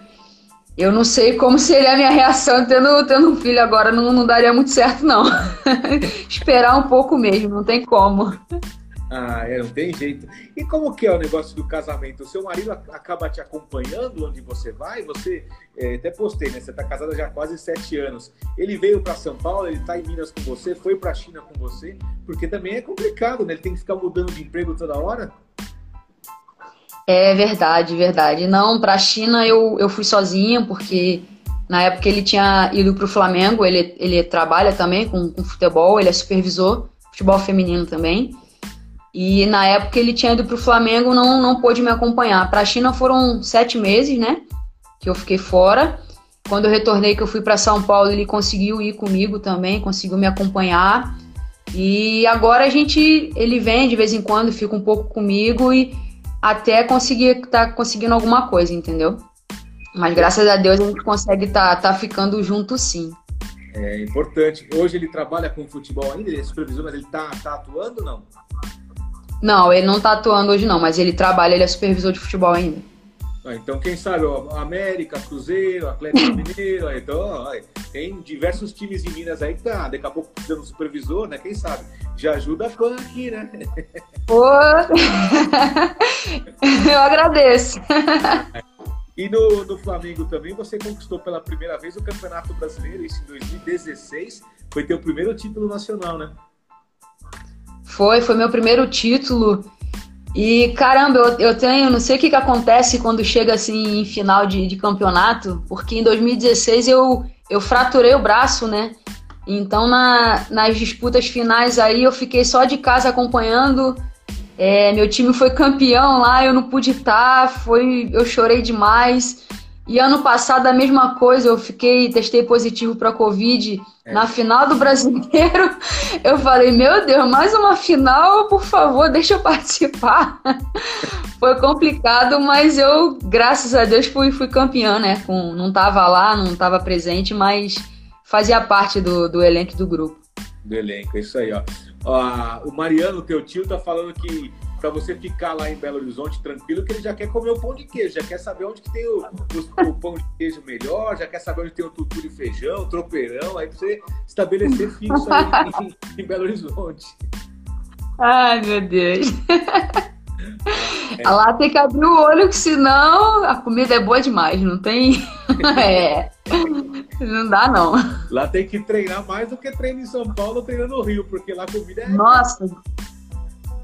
eu não sei como seria a minha reação tendo, tendo um filho agora, não, não daria muito certo, não. Esperar um pouco mesmo, não tem como. Ah, é, não tem jeito. E como que é o negócio do casamento? O seu marido acaba te acompanhando onde você vai? Você, é, até postei, né? Você está casada já há quase sete anos. Ele veio para São Paulo, ele está em Minas com você, foi para a China com você, porque também é complicado, né? Ele tem que ficar mudando de emprego toda hora. É verdade, verdade. Não, para a China eu, eu fui sozinha, porque na época ele tinha ido para o Flamengo, ele, ele trabalha também com, com futebol, ele é supervisor, futebol feminino também. E na época ele tinha ido para o Flamengo, não, não pôde me acompanhar. Para a China foram sete meses, né? Que eu fiquei fora. Quando eu retornei, que eu fui para São Paulo, ele conseguiu ir comigo também, conseguiu me acompanhar. E agora a gente, ele vem de vez em quando, fica um pouco comigo e até conseguir tá conseguindo alguma coisa, entendeu? Mas graças a Deus a gente consegue estar tá, tá ficando junto sim. É importante. Hoje ele trabalha com futebol ainda, ele é supervisor, mas ele está tá atuando ou não? Não, ele não tá atuando hoje não, mas ele trabalha, ele é supervisor de futebol ainda. Ah, então, quem sabe, ó, América, Cruzeiro, Atlético Mineiro, então, ó, tem diversos times em Minas aí que tá, daqui a pouco precisando de supervisor, né? Quem sabe? Já ajuda a fã aqui, né? Pô! Eu agradeço. E no, no Flamengo também você conquistou pela primeira vez o Campeonato Brasileiro, isso em 2016. Foi teu primeiro título nacional, né? Foi, foi meu primeiro título. E caramba, eu, eu tenho, não sei o que, que acontece quando chega assim em final de, de campeonato, porque em 2016 eu, eu fraturei o braço, né? Então na, nas disputas finais aí eu fiquei só de casa acompanhando. É, meu time foi campeão lá, eu não pude estar, foi, eu chorei demais. E ano passado a mesma coisa, eu fiquei, testei positivo para Covid é. na final do brasileiro. Eu falei, meu Deus, mais uma final, por favor, deixa eu participar. Foi complicado, mas eu, graças a Deus, fui, fui campeã, né? Com, não tava lá, não tava presente, mas fazia parte do, do elenco do grupo. Do elenco, é isso aí, ó. ó o Mariano, teu tio, tá falando que para você ficar lá em Belo Horizonte tranquilo, que ele já quer comer o pão de queijo, já quer saber onde que tem o, o, o pão de queijo melhor, já quer saber onde tem o tutu de feijão, o tropeirão, aí pra você estabelecer fixo em, em Belo Horizonte. Ai, meu Deus. Lá tem que abrir o olho, que senão a comida é boa demais, não tem. é. Não dá, não. Lá tem que treinar mais do que treina em São Paulo, treinando no Rio, porque lá a comida é. Nossa,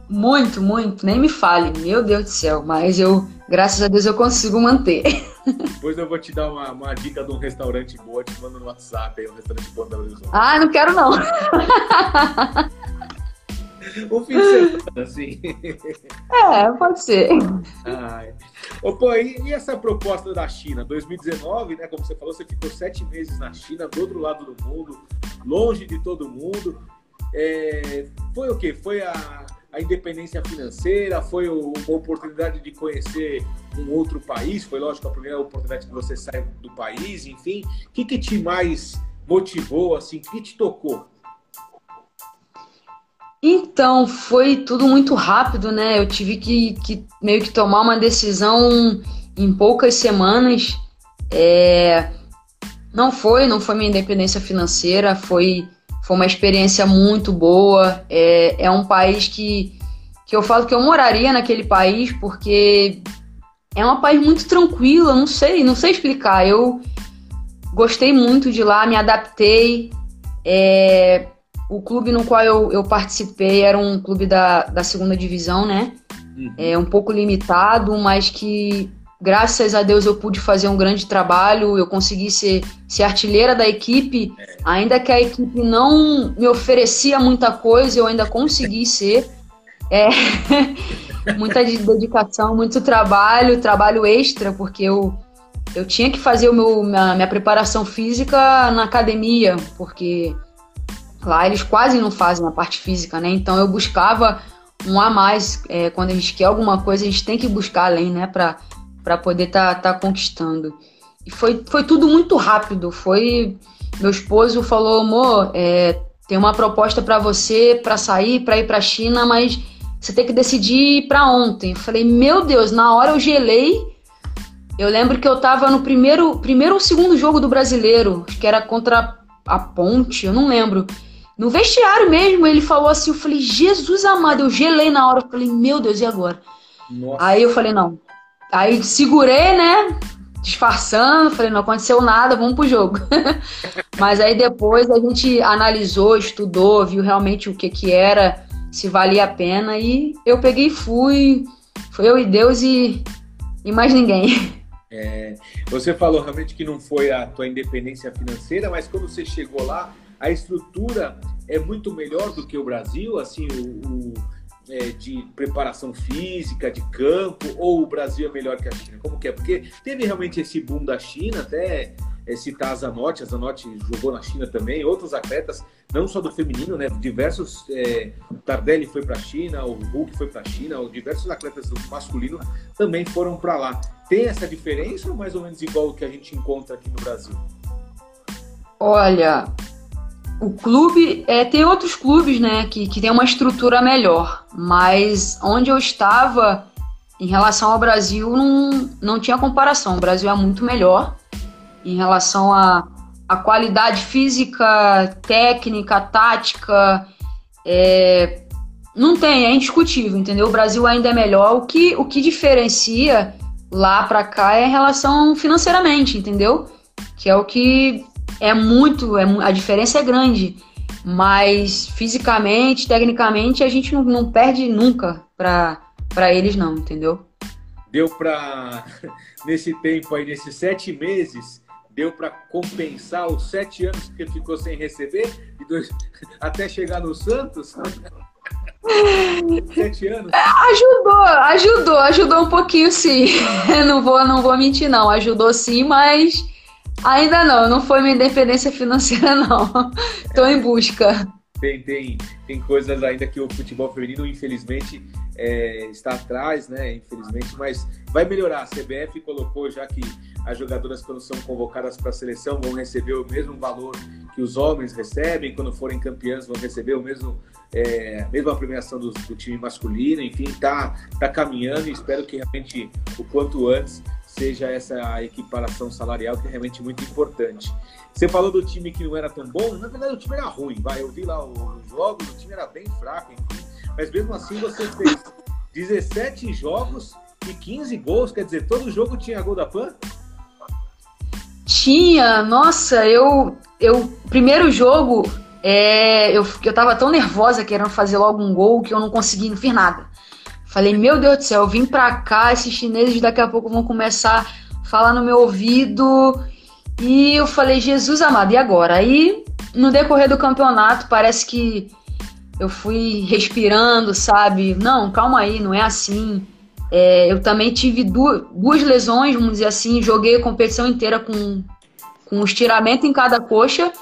muito, muito. Nem me fale, meu Deus do céu. Mas eu, graças a Deus, eu consigo manter. Depois eu vou te dar uma, uma dica de um restaurante bom, te mando no WhatsApp aí, um restaurante bom da Horizonte. Ah, não quero não. um fim de semana, assim. É, pode ser. Ai. Ô, pô, e, e, essa proposta da China? 2019, né? Como você falou, você ficou sete meses na China, do outro lado do mundo, longe de todo mundo. É, foi o quê? Foi a, a independência financeira? Foi uma oportunidade de conhecer um outro país? Foi, lógico, a primeira oportunidade que você saiu do país, enfim. O que, que te mais motivou, assim? O que te tocou? Então, foi tudo muito rápido, né? Eu tive que, que meio que tomar uma decisão em poucas semanas. É... Não foi, não foi minha independência financeira, foi, foi uma experiência muito boa. É, é um país que, que eu falo que eu moraria naquele país porque é um país muito tranquilo, não sei, não sei explicar. Eu gostei muito de lá, me adaptei. É, o clube no qual eu, eu participei era um clube da, da segunda divisão, né? Uhum. É um pouco limitado, mas que graças a Deus eu pude fazer um grande trabalho, eu consegui ser, ser artilheira da equipe, ainda que a equipe não me oferecia muita coisa, eu ainda consegui ser. É, muita dedicação, muito trabalho, trabalho extra, porque eu, eu tinha que fazer o meu, minha, minha preparação física na academia, porque Lá eles quase não fazem a parte física, né? Então eu buscava um a mais. É, quando a gente quer alguma coisa, a gente tem que buscar além, né? Para poder estar tá, tá conquistando. E foi, foi tudo muito rápido. Foi. Meu esposo falou, amor, é, tem uma proposta para você para sair, para ir para China, mas você tem que decidir para ontem. Eu falei, meu Deus, na hora eu gelei. Eu lembro que eu tava no primeiro, primeiro ou segundo jogo do brasileiro, que era contra a Ponte, eu não lembro. No vestiário mesmo, ele falou assim, eu falei, Jesus amado, eu gelei na hora, eu falei, meu Deus, e agora? Nossa. Aí eu falei, não. Aí segurei, né? Disfarçando, falei, não aconteceu nada, vamos pro jogo. Mas aí depois a gente analisou, estudou, viu realmente o que que era, se valia a pena, e eu peguei e fui. Foi eu e Deus e, e mais ninguém. É, você falou realmente que não foi a tua independência financeira, mas quando você chegou lá, a estrutura é muito melhor do que o Brasil, assim, o, o é, de preparação física, de campo, ou o Brasil é melhor que a China? Como que é? Porque teve realmente esse boom da China, até é, citar a Zanotti, a Zanotti jogou na China também, outros atletas, não só do feminino, né? Diversos, é, Tardelli foi para a China, o Hulk foi para a China, diversos atletas do masculino também foram para lá. Tem essa diferença ou mais ou menos igual o que a gente encontra aqui no Brasil? Olha, o clube, é, tem outros clubes, né, que, que tem uma estrutura melhor, mas onde eu estava, em relação ao Brasil, não, não tinha comparação. O Brasil é muito melhor em relação à a, a, qualidade física, técnica, tática. É, não tem, é indiscutível, entendeu? O Brasil ainda é melhor. O que, o que diferencia lá para cá é em relação financeiramente, entendeu? Que é o que é muito, é, a diferença é grande, mas fisicamente, tecnicamente, a gente não, não perde nunca para eles, não, entendeu? Deu para, nesse tempo aí, nesses sete meses, deu para compensar os sete anos que ele ficou sem receber, dois, até chegar no Santos? Sete anos? É, ajudou, ajudou, ajudou um pouquinho sim. não vou, não vou mentir, não. Ajudou sim, mas Ainda não, não foi minha independência financeira, não. Estou em busca. Tem, tem, tem coisas ainda que o futebol feminino, infelizmente, é, está atrás, né? Infelizmente, mas vai melhorar. A CBF colocou já que as jogadoras, quando são convocadas para a seleção, vão receber o mesmo valor que os homens recebem, quando forem campeãs, vão receber o mesmo, é, a mesma premiação do, do time masculino. Enfim, tá, tá caminhando e espero que realmente o quanto antes seja essa equiparação salarial que é realmente muito importante. Você falou do time que não era tão bom, na verdade o time era ruim, vai, eu vi lá os jogos, o time era bem fraco, enfim, mas mesmo assim você fez 17 jogos de 15 gols, quer dizer, todo jogo tinha gol da PAN? Tinha, nossa, eu. eu primeiro jogo, é, eu, eu tava tão nervosa querendo fazer logo um gol que eu não consegui, não fiz nada. Falei, meu Deus do céu, eu vim pra cá, esses chineses daqui a pouco vão começar a falar no meu ouvido. E eu falei, Jesus amado, e agora? Aí, no decorrer do campeonato, parece que eu fui respirando, sabe? Não, calma aí, não é assim. É, eu também tive duas, duas lesões, vamos dizer assim, joguei a competição inteira com, com um estiramento em cada coxa,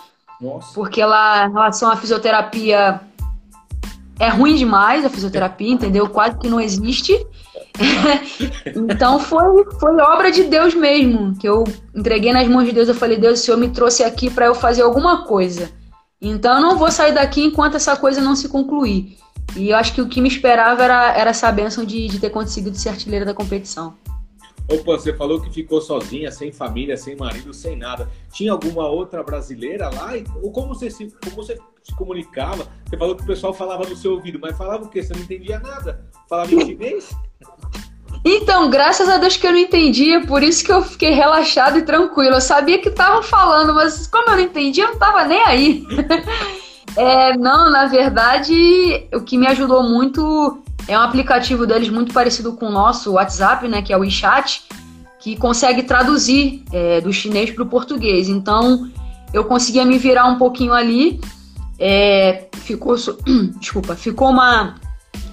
Nossa. porque lá, em relação à fisioterapia, é ruim demais a fisioterapia, entendeu? Quase que não existe. então foi, foi obra de Deus mesmo, que eu entreguei nas mãos de Deus. Eu falei, Deus, o Senhor me trouxe aqui para eu fazer alguma coisa. Então eu não vou sair daqui enquanto essa coisa não se concluir. E eu acho que o que me esperava era, era essa benção de, de ter conseguido ser artilheira da competição. Opa, você falou que ficou sozinha, sem família, sem marido, sem nada. Tinha alguma outra brasileira lá? Ou como você se, como você se comunicava? Você falou que o pessoal falava no seu ouvido, mas falava o quê? Você não entendia nada? Falava em chinês? Então, graças a Deus que eu não entendia, por isso que eu fiquei relaxado e tranquilo. Eu sabia que estavam falando, mas como eu não entendia, eu não estava nem aí. é, não, na verdade, o que me ajudou muito é um aplicativo deles muito parecido com o nosso WhatsApp, né, que é o WeChat, que consegue traduzir é, do chinês para o português. Então, eu conseguia me virar um pouquinho ali. É, ficou, desculpa, ficou uma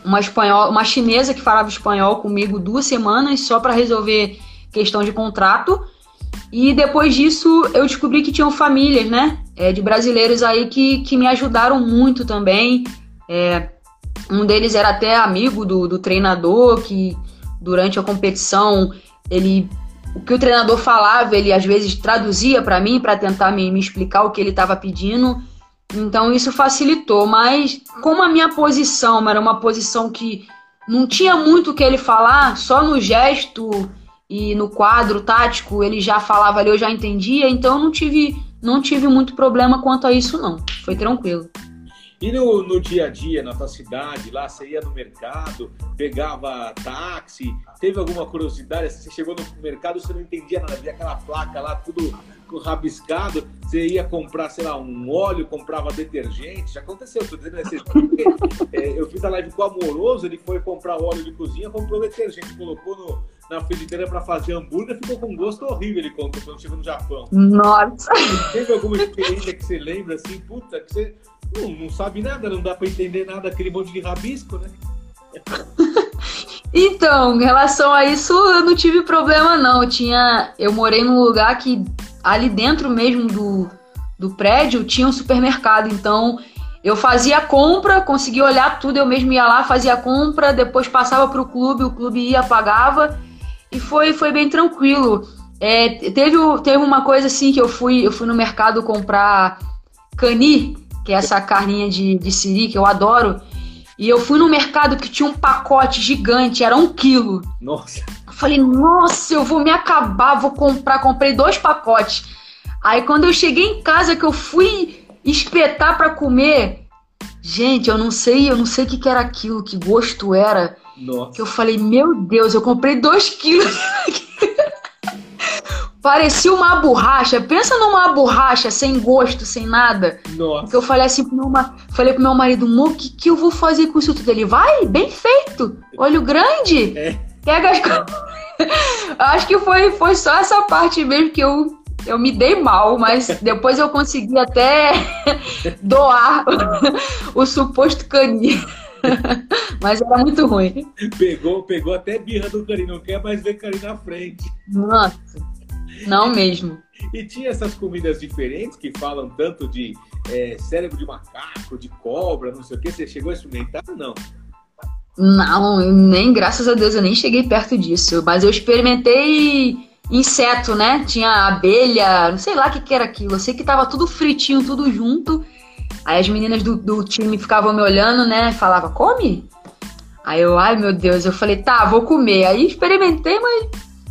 uma espanhola, uma chinesa que falava espanhol comigo duas semanas só para resolver questão de contrato. E depois disso eu descobri que tinham famílias, né, é, de brasileiros aí que, que me ajudaram muito também. É, um deles era até amigo do, do treinador, que durante a competição ele o que o treinador falava, ele às vezes traduzia para mim para tentar me, me explicar o que ele estava pedindo. Então isso facilitou, mas como a minha posição era uma posição que não tinha muito o que ele falar, só no gesto e no quadro tático ele já falava ali, eu já entendia, então não tive, não tive muito problema quanto a isso não. Foi tranquilo. E no, no, dia a dia, na tua cidade, lá, você ia no mercado, pegava táxi, teve alguma curiosidade? Você chegou no mercado, você não entendia nada, via aquela placa lá, tudo rabiscado, você ia comprar, sei lá, um óleo, comprava detergente, já aconteceu, tô dizendo assim, é, eu fiz a live com o Amoroso, ele foi comprar óleo de cozinha, comprou detergente, colocou no, na frigideira para fazer hambúrguer, ficou com gosto horrível, ele contou quando chegou no Japão. Nossa! Teve alguma experiência que você lembra, assim, puta, que você não, não sabe nada, não dá para entender nada, aquele monte de rabisco, né? Então, em relação a isso, eu não tive problema não. Eu tinha, eu morei num lugar que ali dentro mesmo do, do prédio tinha um supermercado, então eu fazia compra, conseguia olhar tudo, eu mesmo ia lá, fazia compra, depois passava para o clube, o clube ia, pagava e foi, foi bem tranquilo. É, teve, teve uma coisa assim que eu fui, eu fui no mercado comprar cani, que é essa carninha de, de siri que eu adoro. E eu fui no mercado que tinha um pacote gigante, era um quilo. Nossa. Eu falei, nossa, eu vou me acabar, vou comprar. Comprei dois pacotes. Aí quando eu cheguei em casa que eu fui espetar para comer, gente, eu não sei, eu não sei o que, que era aquilo, que gosto era. Nossa. Que eu falei, meu Deus, eu comprei dois quilos. Parecia uma borracha. Pensa numa borracha sem gosto, sem nada. Nossa. Que eu falei assim pro meu, falei pro meu marido, mo, o que, que eu vou fazer com isso tudo? Ele, vai, bem feito. Olho grande. É. Pega as Acho que foi, foi só essa parte mesmo que eu, eu me dei mal, mas depois eu consegui até doar o suposto caninho. Mas era muito ruim. Pegou, pegou até birra do caninho, não quer mais ver caninho na frente. Nossa. Não mesmo. E tinha essas comidas diferentes que falam tanto de é, cérebro de macaco, de cobra, não sei o que. Você chegou a experimentar ou não? Não, nem graças a Deus eu nem cheguei perto disso. Mas eu experimentei inseto, né? Tinha abelha, não sei lá o que, que era aquilo. Eu sei que tava tudo fritinho, tudo junto. Aí as meninas do, do time ficavam me olhando, né? Falava, come? Aí eu, ai meu Deus, eu falei, tá, vou comer. Aí experimentei, mas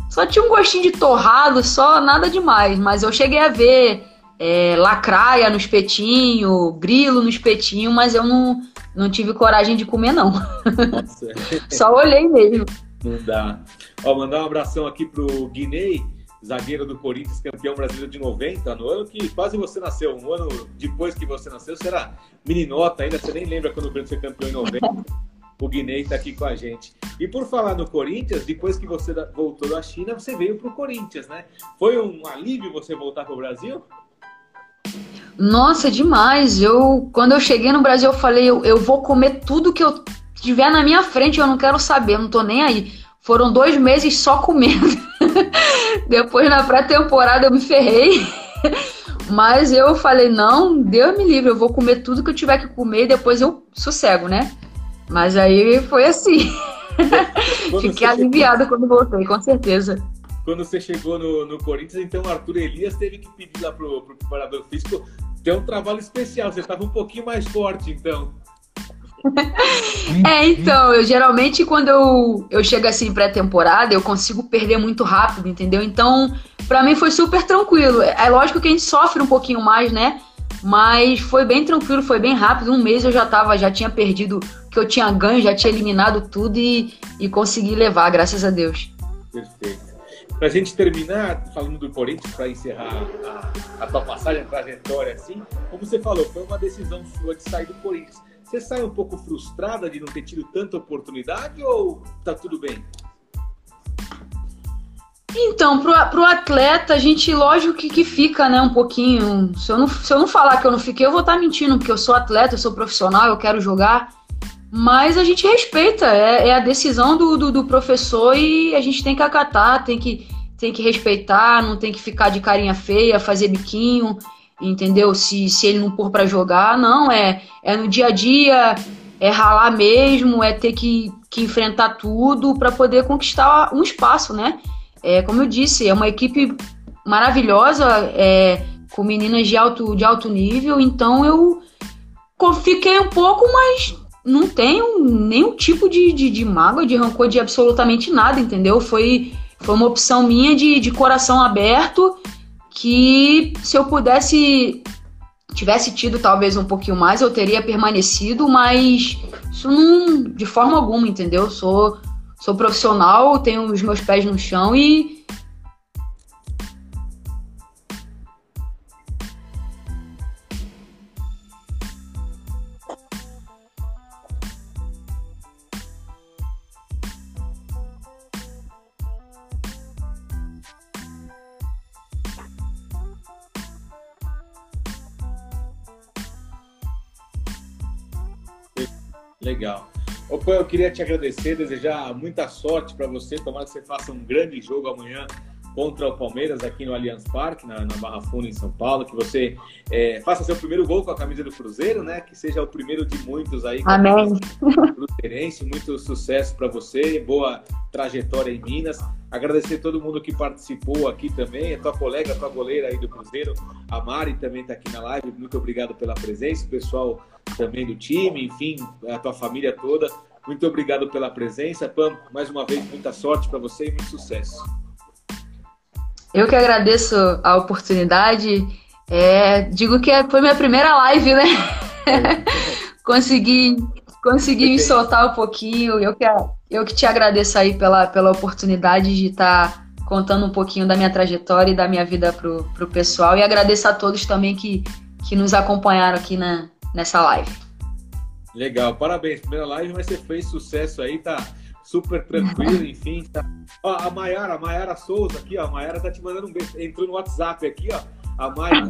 só tinha um gostinho de torrado, só nada demais. Mas eu cheguei a ver é, lacraia no espetinho, grilo no espetinho, mas eu não, não tive coragem de comer, não. só olhei mesmo. Não dá. Ó, mandar um abração aqui pro Guinei, zagueiro do Corinthians, campeão brasileiro de 90, no ano que quase você nasceu, um ano depois que você nasceu, será meninota ainda, você nem lembra quando o Corinthians foi campeão em 90. O Guinei está aqui com a gente. E por falar no Corinthians, depois que você voltou da China, você veio para o Corinthians, né? Foi um alívio você voltar para o Brasil? Nossa, demais. Eu, quando eu cheguei no Brasil, eu falei, eu, eu vou comer tudo que eu tiver na minha frente, eu não quero saber, eu não tô nem aí. Foram dois meses só comendo. Depois na pré-temporada eu me ferrei. Mas eu falei, não, Deus me livre, eu vou comer tudo que eu tiver que comer e depois eu sossego, né? Mas aí foi assim. Fiquei aliviada chegou... quando voltei, com certeza. Quando você chegou no, no Corinthians, então o Arthur Elias teve que pedir lá pro, pro preparador físico ter um trabalho especial. Você estava um pouquinho mais forte, então. É, então, eu geralmente quando eu, eu chego assim pré-temporada, eu consigo perder muito rápido, entendeu? Então, para mim foi super tranquilo. É lógico que a gente sofre um pouquinho mais, né? Mas foi bem tranquilo, foi bem rápido. Um mês eu já tava, já tinha perdido o que eu tinha ganho, já tinha eliminado tudo e, e consegui levar, graças a Deus. Perfeito. Para a gente terminar, falando do Corinthians, para encerrar a, a tua passagem, a trajetória, assim, como você falou, foi uma decisão sua de sair do Corinthians. Você sai um pouco frustrada de não ter tido tanta oportunidade ou tá tudo bem? Então, pro, pro atleta, a gente, lógico que, que fica, né, um pouquinho. Se eu, não, se eu não falar que eu não fiquei, eu vou estar tá mentindo, porque eu sou atleta, eu sou profissional, eu quero jogar. Mas a gente respeita, é, é a decisão do, do, do, professor e a gente tem que acatar, tem que, tem que respeitar, não tem que ficar de carinha feia, fazer biquinho entendeu? Se, se ele não pôr para jogar, não, é, é no dia a dia, é ralar mesmo, é ter que, que enfrentar tudo para poder conquistar um espaço, né? É, como eu disse, é uma equipe maravilhosa, é, com meninas de alto, de alto nível, então eu fiquei um pouco, mas não tenho nenhum tipo de, de, de mágoa, de rancor, de absolutamente nada, entendeu? Foi, foi uma opção minha de, de coração aberto que se eu pudesse tivesse tido talvez um pouquinho mais, eu teria permanecido, mas isso não de forma alguma, entendeu? Sou sou profissional, tenho os meus pés no chão e Legal. Opa, eu queria te agradecer, desejar muita sorte para você. Tomara que você faça um grande jogo amanhã contra o Palmeiras aqui no Allianz Parque, na, na Barra Funda, em São Paulo. Que você é, faça seu primeiro gol com a camisa do Cruzeiro, né? Que seja o primeiro de muitos aí. Amém. Cruzeirense, muito sucesso para você, boa trajetória em Minas. Agradecer todo mundo que participou aqui também, a tua colega, a tua goleira aí do Cruzeiro, a Mari também está aqui na live. Muito obrigado pela presença, o pessoal também do time, enfim, a tua família toda. Muito obrigado pela presença. Pam, mais uma vez, muita sorte para você e muito sucesso. Eu que agradeço a oportunidade. É, digo que foi minha primeira live, né? consegui consegui me soltar um pouquinho. Eu que, eu que te agradeço aí pela, pela oportunidade de estar tá contando um pouquinho da minha trajetória e da minha vida pro, pro pessoal. E agradeço a todos também que, que nos acompanharam aqui na, nessa live. Legal, parabéns. Primeira live, mas você fez sucesso aí, tá super tranquilo, enfim. Tá... Ó, a Mayara, a Mayara Souza aqui, ó. A Mayara tá te mandando um beijo. Entrou no WhatsApp aqui, ó. A Mayara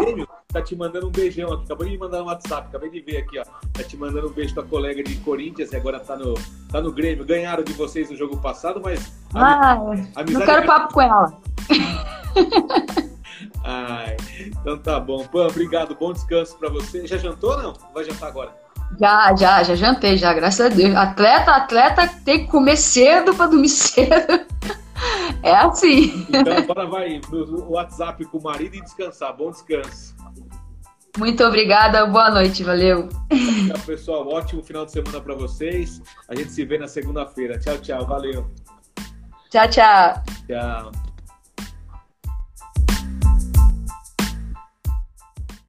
Grêmio tá te mandando um beijão aqui. Acabou de me mandar no WhatsApp, acabei de ver aqui, ó. Tá te mandando um beijo tua colega de Corinthians e agora tá no, tá no Grêmio. Ganharam de vocês no jogo passado, mas. Ah, não quero é... papo com ela. Ai, então tá bom. Pã, obrigado. Bom descanso para você. Já jantou ou não? Vai jantar agora? Já, já, já jantei, já, graças a Deus. Atleta, atleta tem que comer cedo para dormir cedo. É assim. Então agora vai no WhatsApp com o marido e descansar. Bom descanso. Muito obrigada, boa noite, valeu. Tchau, pessoal. Ótimo final de semana para vocês. A gente se vê na segunda-feira. Tchau, tchau. Valeu. Tchau, tchau. Tchau.